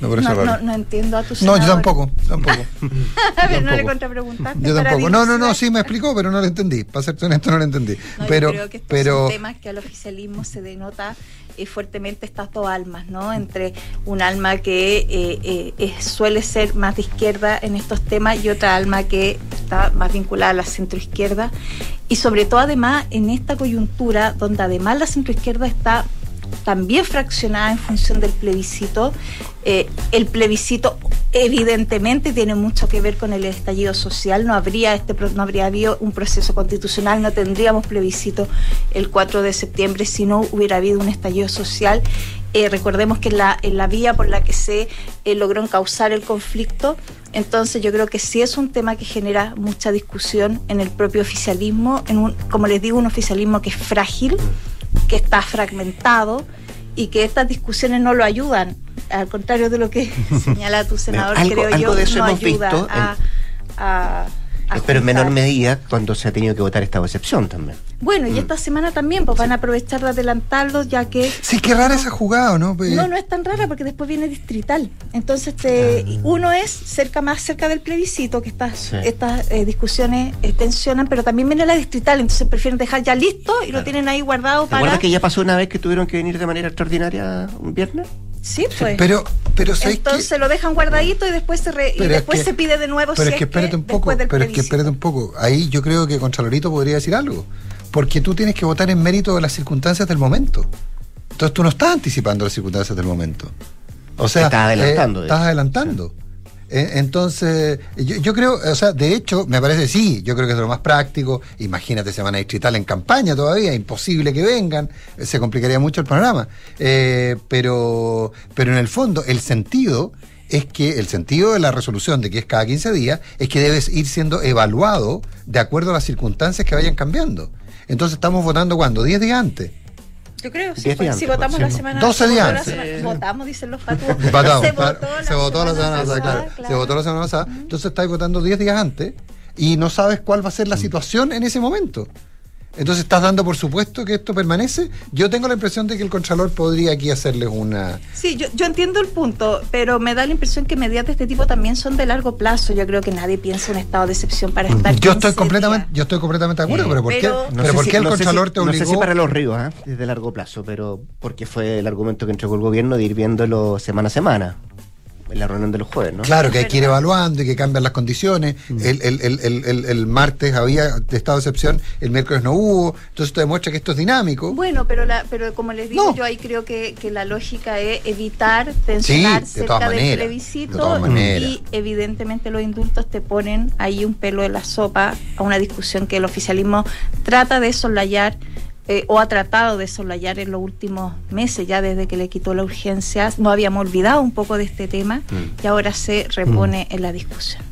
S20: Me pareció
S21: No,
S20: raro.
S21: no, no entiendo a tu
S20: No,
S21: senador.
S20: yo tampoco, tampoco. [laughs]
S21: A ver, no le contrapreguntaste.
S20: Yo tampoco. No, no, no, sí me explicó, pero no lo entendí. Para ser honesto, no lo entendí.
S21: No, yo
S20: pero,
S21: creo que estos
S20: pero,
S21: son temas que al oficialismo se denota eh, fuertemente estas dos almas, ¿no? Entre un alma que eh, eh, suele ser más de izquierda en estos temas y otra alma que está más vinculada a la centroizquierda. Y sobre todo, además, en esta coyuntura, donde además la centroizquierda está también fraccionada en función del plebiscito. Eh, el plebiscito evidentemente tiene mucho que ver con el estallido social. No habría este no habría habido un proceso constitucional, no tendríamos plebiscito el 4 de septiembre si no hubiera habido un estallido social. Eh, recordemos que la, en la vía por la que se eh, logró encauzar el conflicto, entonces yo creo que sí es un tema que genera mucha discusión en el propio oficialismo, en un, como les digo, un oficialismo que es frágil, que está fragmentado y que estas discusiones no lo ayudan. Al contrario de lo que [laughs] señala tu senador,
S2: Algo-
S21: creo
S2: algo
S21: yo,
S2: de eso
S21: no
S2: hemos
S21: ayuda
S2: visto
S21: a, a- a
S2: Pero en menor medida cuando se ha tenido que votar estado de excepción también.
S21: Bueno,
S2: Mm.
S21: y esta semana también, pues van a aprovechar de adelantarlo, ya que
S20: sí, qué rara esa jugada, ¿no? Pues,
S21: no, no es tan rara porque después viene distrital. Entonces, te- uno es cerca más cerca del plebiscito, que estas,
S2: Sí.
S21: estas eh, discusiones eh, tensionan, pero también viene la distrital, entonces prefieren dejar ya listo y lo tienen ahí guardado
S2: ¿Te
S21: para.
S2: que ya pasó una vez que tuvieron que venir de manera extraordinaria un viernes?
S21: Sí, pues.
S20: Pero, pero.
S21: Entonces lo dejan guardadito y después se re- y después
S20: que-
S21: se pide de nuevo
S20: Pero
S21: si
S20: es que espérate un poco, pero es que espérate un poco. Ahí yo creo que Contralorito podría decir algo. Porque tú tienes que votar en mérito de las circunstancias del momento. Entonces tú no estás anticipando las circunstancias del momento. O sea,
S2: Estás adelantando,
S20: eh,
S2: de
S20: estás adelantando. Eh, entonces, yo, yo creo, o sea, de hecho, me parece sí, yo creo que es lo más práctico. Imagínate semana distrital en campaña todavía, imposible que vengan, eh, se complicaría mucho el panorama. Eh, pero, pero en el fondo, el sentido es que el sentido de la resolución de que es cada 15 días es que debes ir siendo evaluado de acuerdo a las circunstancias que vayan cambiando. Entonces estamos votando cuando, 10 días antes.
S21: Yo creo, sí,
S20: Diez
S21: pues,
S20: días
S21: si
S20: antes,
S21: votamos
S20: sí,
S21: la semana
S20: 12
S21: se votó
S20: días antes.
S21: semana-
S20: Sí.
S21: Votamos, dicen los. [laughs]
S20: Empatado,
S21: se
S20: claro,
S21: votó la
S20: se votó la
S21: semana
S20: pasada, claro.
S21: claro.
S20: Se votó la semana pasada. Entonces estáis votando 10 días antes y no sabes cuál va a ser Mm. la situación en ese momento. Entonces estás dando por supuesto que esto permanece. Yo tengo la impresión de que el Contralor podría aquí hacerles una...
S21: Sí, yo, yo entiendo el punto, pero me da la impresión que medidas de este tipo también son de largo plazo. Yo creo que nadie piensa en un estado de excepción para estar.
S20: Yo estoy
S21: 15
S20: completamente, yo estoy completamente de acuerdo, pero ¿por qué,
S21: pero-
S20: pero
S2: sé
S20: ¿por
S2: si-
S20: qué el
S2: no
S20: Contralor
S2: si-
S20: te
S2: No
S20: obligó?
S2: sé si para los ríos, ¿ah? desde largo plazo, pero porque fue el argumento que entregó el gobierno de ir viéndolo semana a semana, la reunión de los jueves, ¿no?
S20: Claro, que hay que ir evaluando y que cambian las condiciones.
S2: Mm.
S20: El, el- el- el- el- el martes había de estado de excepción, el miércoles no hubo. Entonces esto demuestra que esto es dinámico.
S21: Bueno, pero la, pero como les digo,
S20: No.
S21: yo ahí creo que, que la lógica es evitar tensionar
S20: Sí, de
S21: cerca del plebiscito
S20: de
S21: y evidentemente los indultos te ponen ahí un pelo en la sopa a una discusión que el oficialismo trata de soslayar eh, o ha tratado de solayar en los últimos meses, ya desde que le quitó la urgencia. No habíamos olvidado un poco de este tema
S2: Mm.
S21: y ahora se repone en la discusión.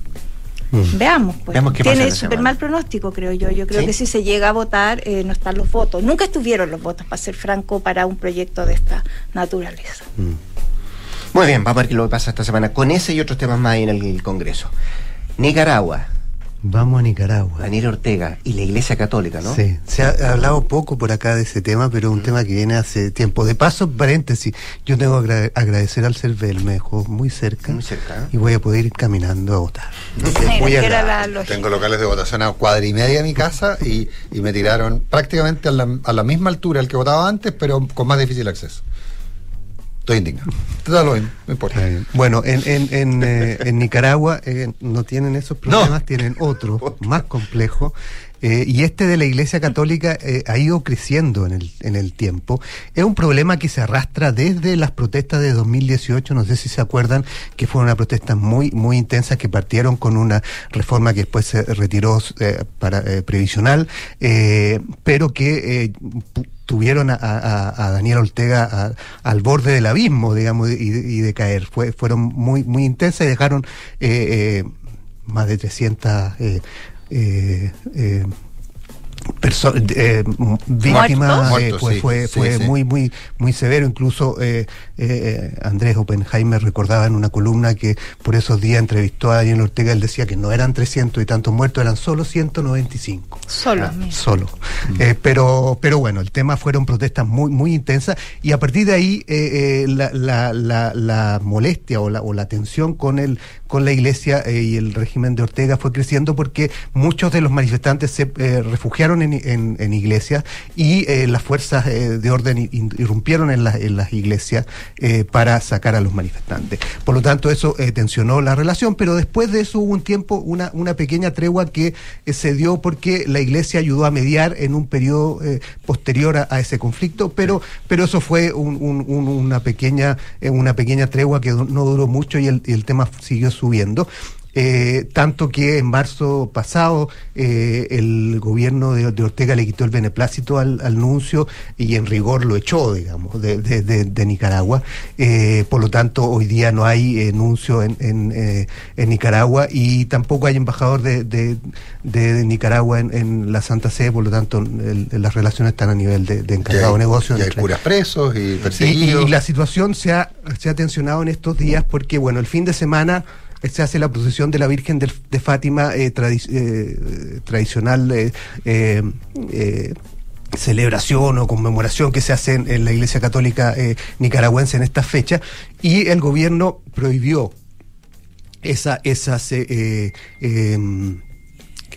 S21: Veamos, pues.
S2: Veamos pasa
S21: Tiene súper mal pronóstico, creo yo. Yo creo
S2: ¿Sí?
S21: que si se llega a votar, eh, no están los votos. Nunca estuvieron los votos, para ser franco, para un proyecto de esta naturaleza.
S2: Muy bien, vamos a ver qué lo que pasa esta semana con ese y otros temas más en el Congreso. Nicaragua.
S23: Vamos a Nicaragua.
S2: Daniel Ortega y la Iglesia Católica, ¿no?
S23: Sí, se ha hablado poco por acá de ese tema, pero un tema que viene hace tiempo. De paso, paréntesis, yo tengo que agra- agradecer al CERVEL, me dejó muy cerca,
S2: Muy cerca. ¿eh?
S23: y voy a poder ir caminando a votar.
S21: Mira, [laughs]
S20: Muy
S21: la.
S20: Tengo locales de votación a cuadra y media de mi casa y, y me tiraron prácticamente a la, a la misma altura el que votaba antes, pero con más difícil acceso. Estoy indignado. Te da lo mismo, no importa.
S23: Bueno, en, en, en, eh, en Nicaragua eh, no tienen esos problemas, tienen otros [laughs] más complejos. eh, y este de la Iglesia Católica ha ido creciendo en el, en el tiempo. Es un problema que se arrastra desde las protestas de 2018, no sé si se acuerdan, que fueron unas protestas muy, muy intensas que partieron con una reforma que después se retiró para, previsional, pero que tuvieron a, a- a Daniel Ortega a- al borde del abismo, digamos, y, de- caer. Fue, fueron muy, muy intensas y dejaron eh, eh, más de 300 eh, eh, perso- eh, eh, pues
S20: sí,
S23: fue,
S20: sí,
S23: fue
S20: sí.
S23: muy, muy, muy severo. Incluso eh, eh, Andrés Oppenheimer recordaba en una columna que por esos días entrevistó a Daniel Ortega, él decía que no eran 300 y tantos muertos, eran solo 195.
S21: Solo.
S23: Ah, solo. Eh, pero, pero bueno, el tema fueron protestas muy, muy intensas y a partir de ahí eh, eh, la, la, la, la molestia o la, o la tensión con el con la iglesia eh, y el régimen de Ortega fue creciendo porque muchos de los manifestantes se eh, refugiaron en, en, en iglesias y eh, las fuerzas eh, de orden irrumpieron en, las en las iglesias eh, para sacar a los manifestantes. Por lo tanto, eso tensionó la relación, pero después de eso hubo un tiempo, una, pequeña tregua que se dio porque la iglesia ayudó a mediar en un periodo posterior a, ese conflicto, pero, pero eso fue un- un- un- una, pequeña, una pequeña tregua que no duró mucho y el, y el tema siguió subiendo. Eh, tanto que en marzo pasado eh, el gobierno de, de Ortega le quitó el beneplácito al, al nuncio y en rigor lo echó, digamos, de, de- de- de Nicaragua. Eh, por lo tanto, hoy día no hay eh, nuncio en, en, eh, en Nicaragua y tampoco hay embajador de, Nicaragua en, en la Santa Sede, por lo tanto, el- las relaciones están a nivel de, encargado de negocios.
S20: Y hay curas presos y
S23: y,
S20: perseguidos.
S23: y la situación se ha, se ha tensionado en estos días porque, bueno, el fin de semana se hace la procesión de la Virgen del- de, Fátima eh, eh, tradicional eh, eh, celebración o conmemoración que se hace en, en la Iglesia Católica nicaragüense en esta fecha y el gobierno prohibió esa, esas em,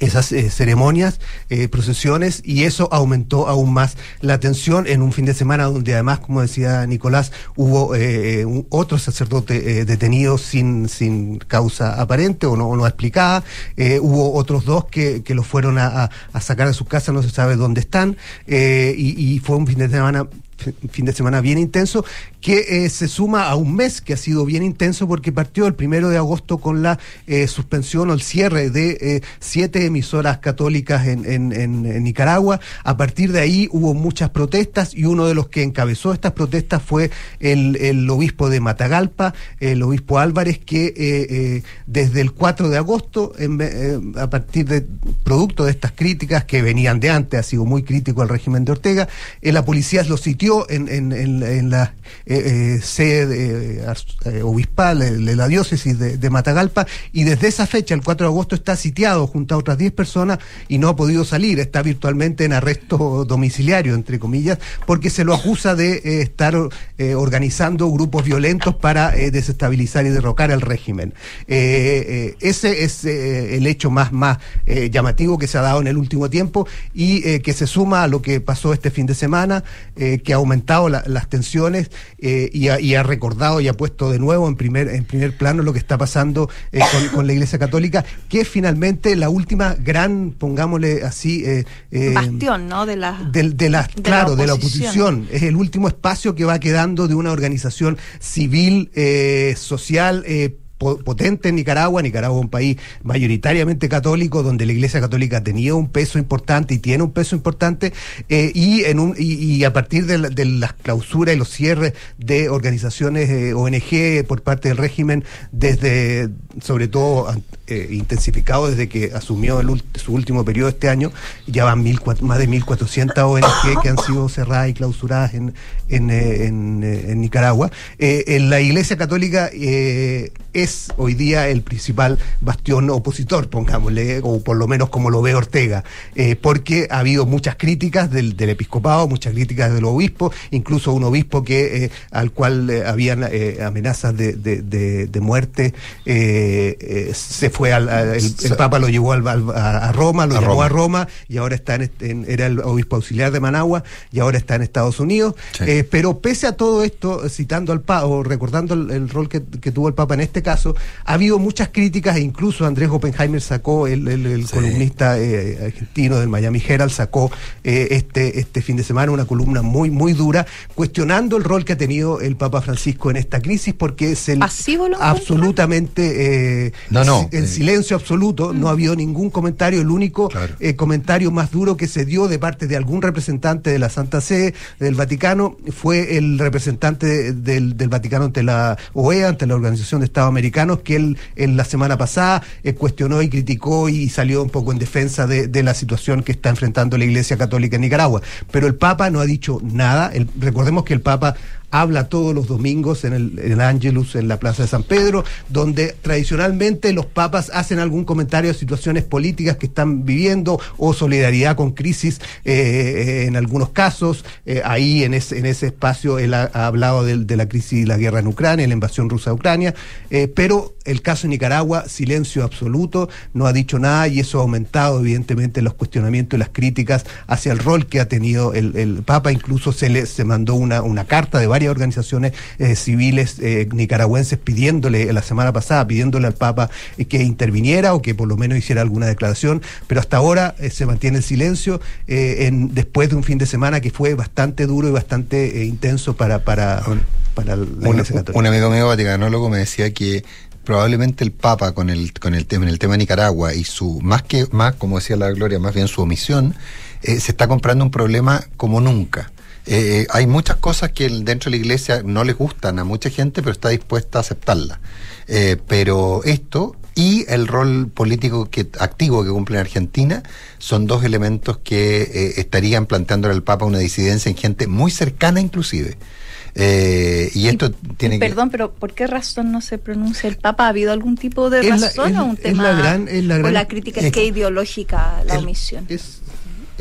S23: esas eh, ceremonias, eh, procesiones, y eso aumentó aún más la tensión en un fin de semana donde además, como decía Nicolás, hubo eh, otro sacerdote eh, detenido sin, sin causa aparente o no, o no explicada, eh, hubo otros dos que, que los fueron a, a- a sacar de sus casas, no se sabe dónde están, eh, y, y fue un fin de semana fin de semana bien intenso, que eh, se suma a un mes que ha sido bien intenso porque partió el primero de agosto con la eh, suspensión o el cierre de eh, siete emisoras católicas en, en- Nicaragua. A partir de ahí hubo muchas protestas y uno de los que encabezó estas protestas fue el, el obispo de Matagalpa, el obispo Álvarez, que desde el 4 de agosto, a partir de producto de estas críticas que venían de antes, ha sido muy crítico al régimen de Ortega, la policía lo sitió en, la eh, eh, sede eh, obispal de, la diócesis de, Matagalpa y desde esa fecha, el 4 de agosto, está sitiado junto a otras 10 personas y no ha podido salir, está virtualmente en arresto domiciliario, entre comillas, porque se lo acusa de estar organizando grupos violentos para desestabilizar y derrocar al régimen. Ese es el hecho más, más llamativo que se ha dado en el último tiempo y que se suma a lo que pasó este fin de semana, que ha aumentado la- las tensiones eh, y, ha, y ha recordado y ha puesto de nuevo en primer, en primer plano lo que está pasando eh, con, con la Iglesia Católica, que es finalmente la última gran, pongámosle así, eh,
S21: Bastión, ¿no? De la,
S23: de, la,
S21: de la
S23: claro, de la
S21: oposición.
S23: Es el último espacio que va quedando de una organización civil, social, eh, po- potente en Nicaragua. Nicaragua es un país mayoritariamente católico, donde la Iglesia Católica tenía un peso importante y tiene un peso importante, eh, y, en un, y, a partir de, la- las clausuras y los cierres de organizaciones eh, ONG por parte del régimen, desde, sobre todo, eh, intensificado desde que asumió el su último periodo este año, ya van mil, más de 1.400 ONG que han [coughs] sido cerradas y clausuradas en, en, eh, en, eh, en Nicaragua. Eh, en la Iglesia Católica eh, es hoy día el principal bastión opositor, pongámosle, o por lo menos como lo ve Ortega, porque ha habido muchas críticas del, del episcopado, muchas críticas del obispo, incluso un obispo que al cual habían amenazas de, de- de- de muerte, se fue al, al- el, el Papa lo llevó al- al- a, a Roma, lo
S20: A
S23: llevó
S20: Roma.
S23: a Roma y ahora está en, este- en- era el obispo auxiliar de Managua y ahora está en Estados Unidos. Eh, pero pese a todo esto, citando al Papa o recordando el, el rol que, que tuvo el Papa en este caso, ha habido muchas críticas e incluso Andrés Oppenheimer sacó, el, el- el columnista eh, argentino del Miami Herald, sacó eh, este, este fin de semana una columna muy, muy dura, cuestionando el rol que ha tenido el Papa Francisco en esta crisis, porque es el
S21: ¿Pasivo lo
S23: absolutamente eh,
S20: No, no,
S23: en silencio absoluto, no ha habido ningún comentario, el único eh, comentario más duro que se dio de parte de algún representante de la Santa Sede, del Vaticano, fue el representante del, del Vaticano ante la OEA, ante la Organización de Estados Americanos, que él en la semana pasada eh, cuestionó y criticó y salió un poco en defensa de, de la situación que está enfrentando la Iglesia Católica en Nicaragua. Pero el Papa no ha dicho nada. El- recordemos que el Papa habla todos los domingos en el, en el Angelus, en la Plaza de San Pedro, donde tradicionalmente los papas hacen algún comentario de situaciones políticas que están viviendo o solidaridad con crisis eh, en algunos casos. Eh, ahí en ese, en ese espacio él ha, ha hablado del- de, la crisis y la guerra en Ucrania, la invasión rusa a Ucrania, eh, pero el caso de Nicaragua, silencio absoluto, no ha dicho nada y eso ha aumentado evidentemente los cuestionamientos y las críticas hacia el rol que ha tenido el, el Papa. Incluso se le se mandó una, una carta de varias organizaciones eh, civiles eh, nicaragüenses pidiéndole, la semana pasada, pidiéndole al Papa eh, que interviniera o que por lo menos hiciera alguna declaración, pero hasta ahora eh, se mantiene el silencio eh, en, después de un fin de semana que fue bastante duro y bastante eh, intenso para, para, para la
S20: Un,
S23: Iglesia Católica.
S20: un amigo mío vaticanólogo me decía que probablemente el Papa con el con el tema en el tema de Nicaragua y su más que más como decía la Gloria más bien su omisión eh, se está comprando un problema como nunca Eh, hay muchas cosas que dentro de la iglesia no les gustan a mucha gente pero está dispuesta a aceptarlas Eh, pero esto y el rol político que activo que cumple en Argentina son dos elementos que eh, estarían planteándole al Papa una disidencia en gente muy cercana inclusive Eh, y esto tiene
S21: Y
S20: que
S21: Perdón, pero ¿por qué razón no se pronuncia el Papa? ¿Ha habido algún tipo de
S23: Es la-
S21: razón
S23: es-
S21: o un
S23: es
S21: tema?
S23: la gran- es la
S21: o
S23: gran-
S21: la crítica
S23: es-
S21: es que ideológica la
S23: el-
S21: omisión.
S23: es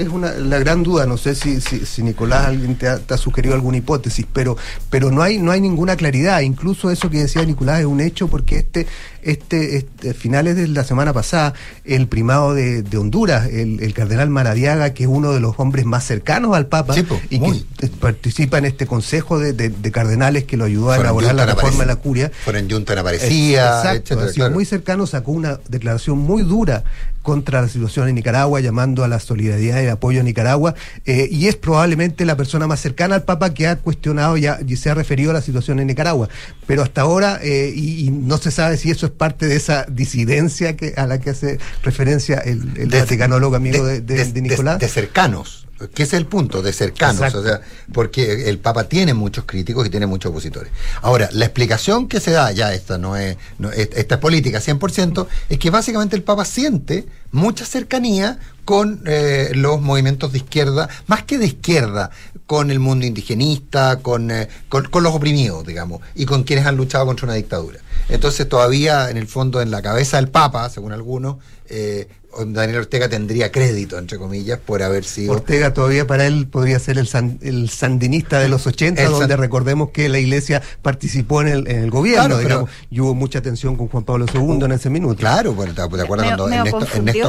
S23: una, la gran duda, no sé si, si, si Nicolás alguien te ha, te ha sugerido alguna hipótesis, pero, pero no hay, no hay ninguna claridad. Incluso eso que decía Nicolás es un hecho porque este, este, este finales de la semana pasada, el primado de, de Honduras, el, el cardenal Maradiaga, que es uno de los hombres más cercanos al Papa y que participa en este consejo de, de- de cardenales que lo ayudó a elaborar la reforma de la curia.
S20: Fueron Junta en Aparecía,
S23: Exacto,
S20: etcétera,
S23: ha sido
S20: claro.
S23: muy cercano, sacó una declaración muy dura contra la situación en Nicaragua, llamando a la solidaridad y el apoyo a Nicaragua, eh, y es probablemente la persona más cercana al Papa que ha cuestionado ya, y se ha referido a la situación en Nicaragua. Pero hasta ahora, eh, y, y no se sabe si eso es parte de esa disidencia que, a la que hace referencia el, el
S20: De-
S23: vaticanólogo amigo de, Nicolás.
S20: de cercanos. Que es el punto, de cercanos. O sea, porque el Papa tiene muchos críticos y tiene muchos opositores. Ahora, la explicación que se da, ya esta no es, no, es- esta es política 100%, es que básicamente el Papa siente mucha cercanía con eh, los movimientos de izquierda, más que de izquierda, con el mundo indigenista, con, eh, con, con los oprimidos, digamos, y con quienes han luchado contra una dictadura. Entonces todavía, en el fondo, en la cabeza del Papa, según algunos, eh, Daniel Ortega tendría crédito, entre comillas, por haber sido...
S23: Ortega todavía para él podría ser el, san- el sandinista de los 80,
S20: El san-
S23: donde recordemos que la iglesia participó en el, en el gobierno,
S20: Claro, pero-
S23: y hubo mucha tensión con Juan Pablo II en ese minuto.
S20: Claro, bueno, ¿te, acuerdas
S21: Me-
S20: cuando
S21: me
S20: Ernesto,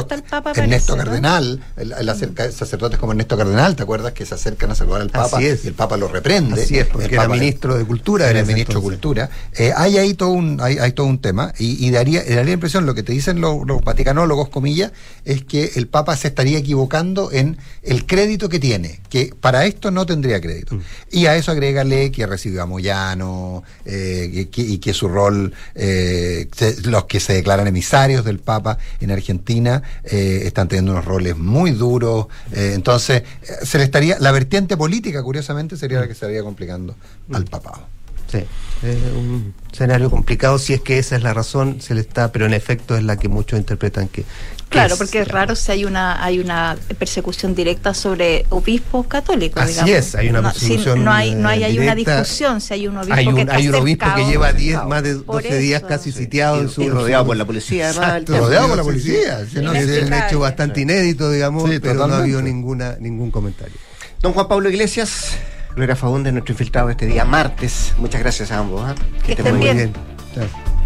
S20: Ernesto,
S21: hasta el Papa
S20: Ernesto
S21: parece, ¿no?
S20: Cardenal, el, el acerca- sacerdotes como Ernesto Cardenal, ¿te acuerdas? Que se acercan a saludar al Papa
S23: Así es.
S20: y el Papa lo reprende.
S23: Así es, porque
S20: El
S23: era ministro de Cultura
S20: Era ministro de. Cultura. Eh, hay ahí todo un, hay, hay todo un tema y, y daría, daría la impresión, lo que te dicen los, los vaticanólogos, comillas, es que el Papa se estaría equivocando en el crédito que tiene, que para esto no tendría crédito. Y a eso agrégale que recibió a Moyano eh, y, que, y que su rol, eh, se- los que se declaran emisarios del Papa en Argentina eh, están teniendo unos roles muy duros. eh, entonces, se le estaría, la vertiente política, curiosamente, sería la que estaría complicando al papado.
S23: Sí, es un escenario complicado si es que esa es la razón, se le está, pero en efecto es la que muchos interpretan que. que
S21: Claro,
S23: es
S21: porque es raro si hay una hay una persecución directa sobre obispos católicos.
S23: Así
S21: digamos.
S23: es, hay una
S21: no, si
S23: persecución,
S21: no hay no hay,
S23: eh,
S21: hay una discusión si hay un obispo
S23: Hay
S21: que
S23: un,
S21: está
S23: hay un obispo que lleva 10, más de
S21: Por
S23: 12 días casi sitiado en su.
S2: Y rodeado por la policía, [laughs] además.
S20: Rodeado por la
S23: Sí, sí.
S20: policía. si no
S23: es un hecho bastante inédito, digamos,
S20: Sí,
S23: pero no ha
S20: totalmente.
S23: habido ninguna, ningún comentario.
S2: Don Juan Pablo Iglesias, Gloria Faúndez, nuestro infiltrado este día martes. Muchas gracias a ambos. ¿ah?
S21: Que
S2: estén
S21: estén
S2: muy
S21: bien.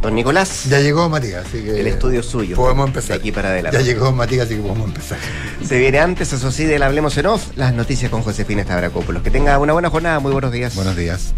S2: Don Nicolás,
S20: Ya llegó Matías, así que.
S2: el estudio es suyo.
S20: Podemos empezar.
S2: De aquí para adelante.
S20: Ya llegó Matías, así que podemos empezar.
S2: Se viene antes, eso sí, del Hablemos en Off, las noticias con Josefina Stavrakopoulos. Que tenga una buena jornada, muy buenos días.
S20: Buenos días.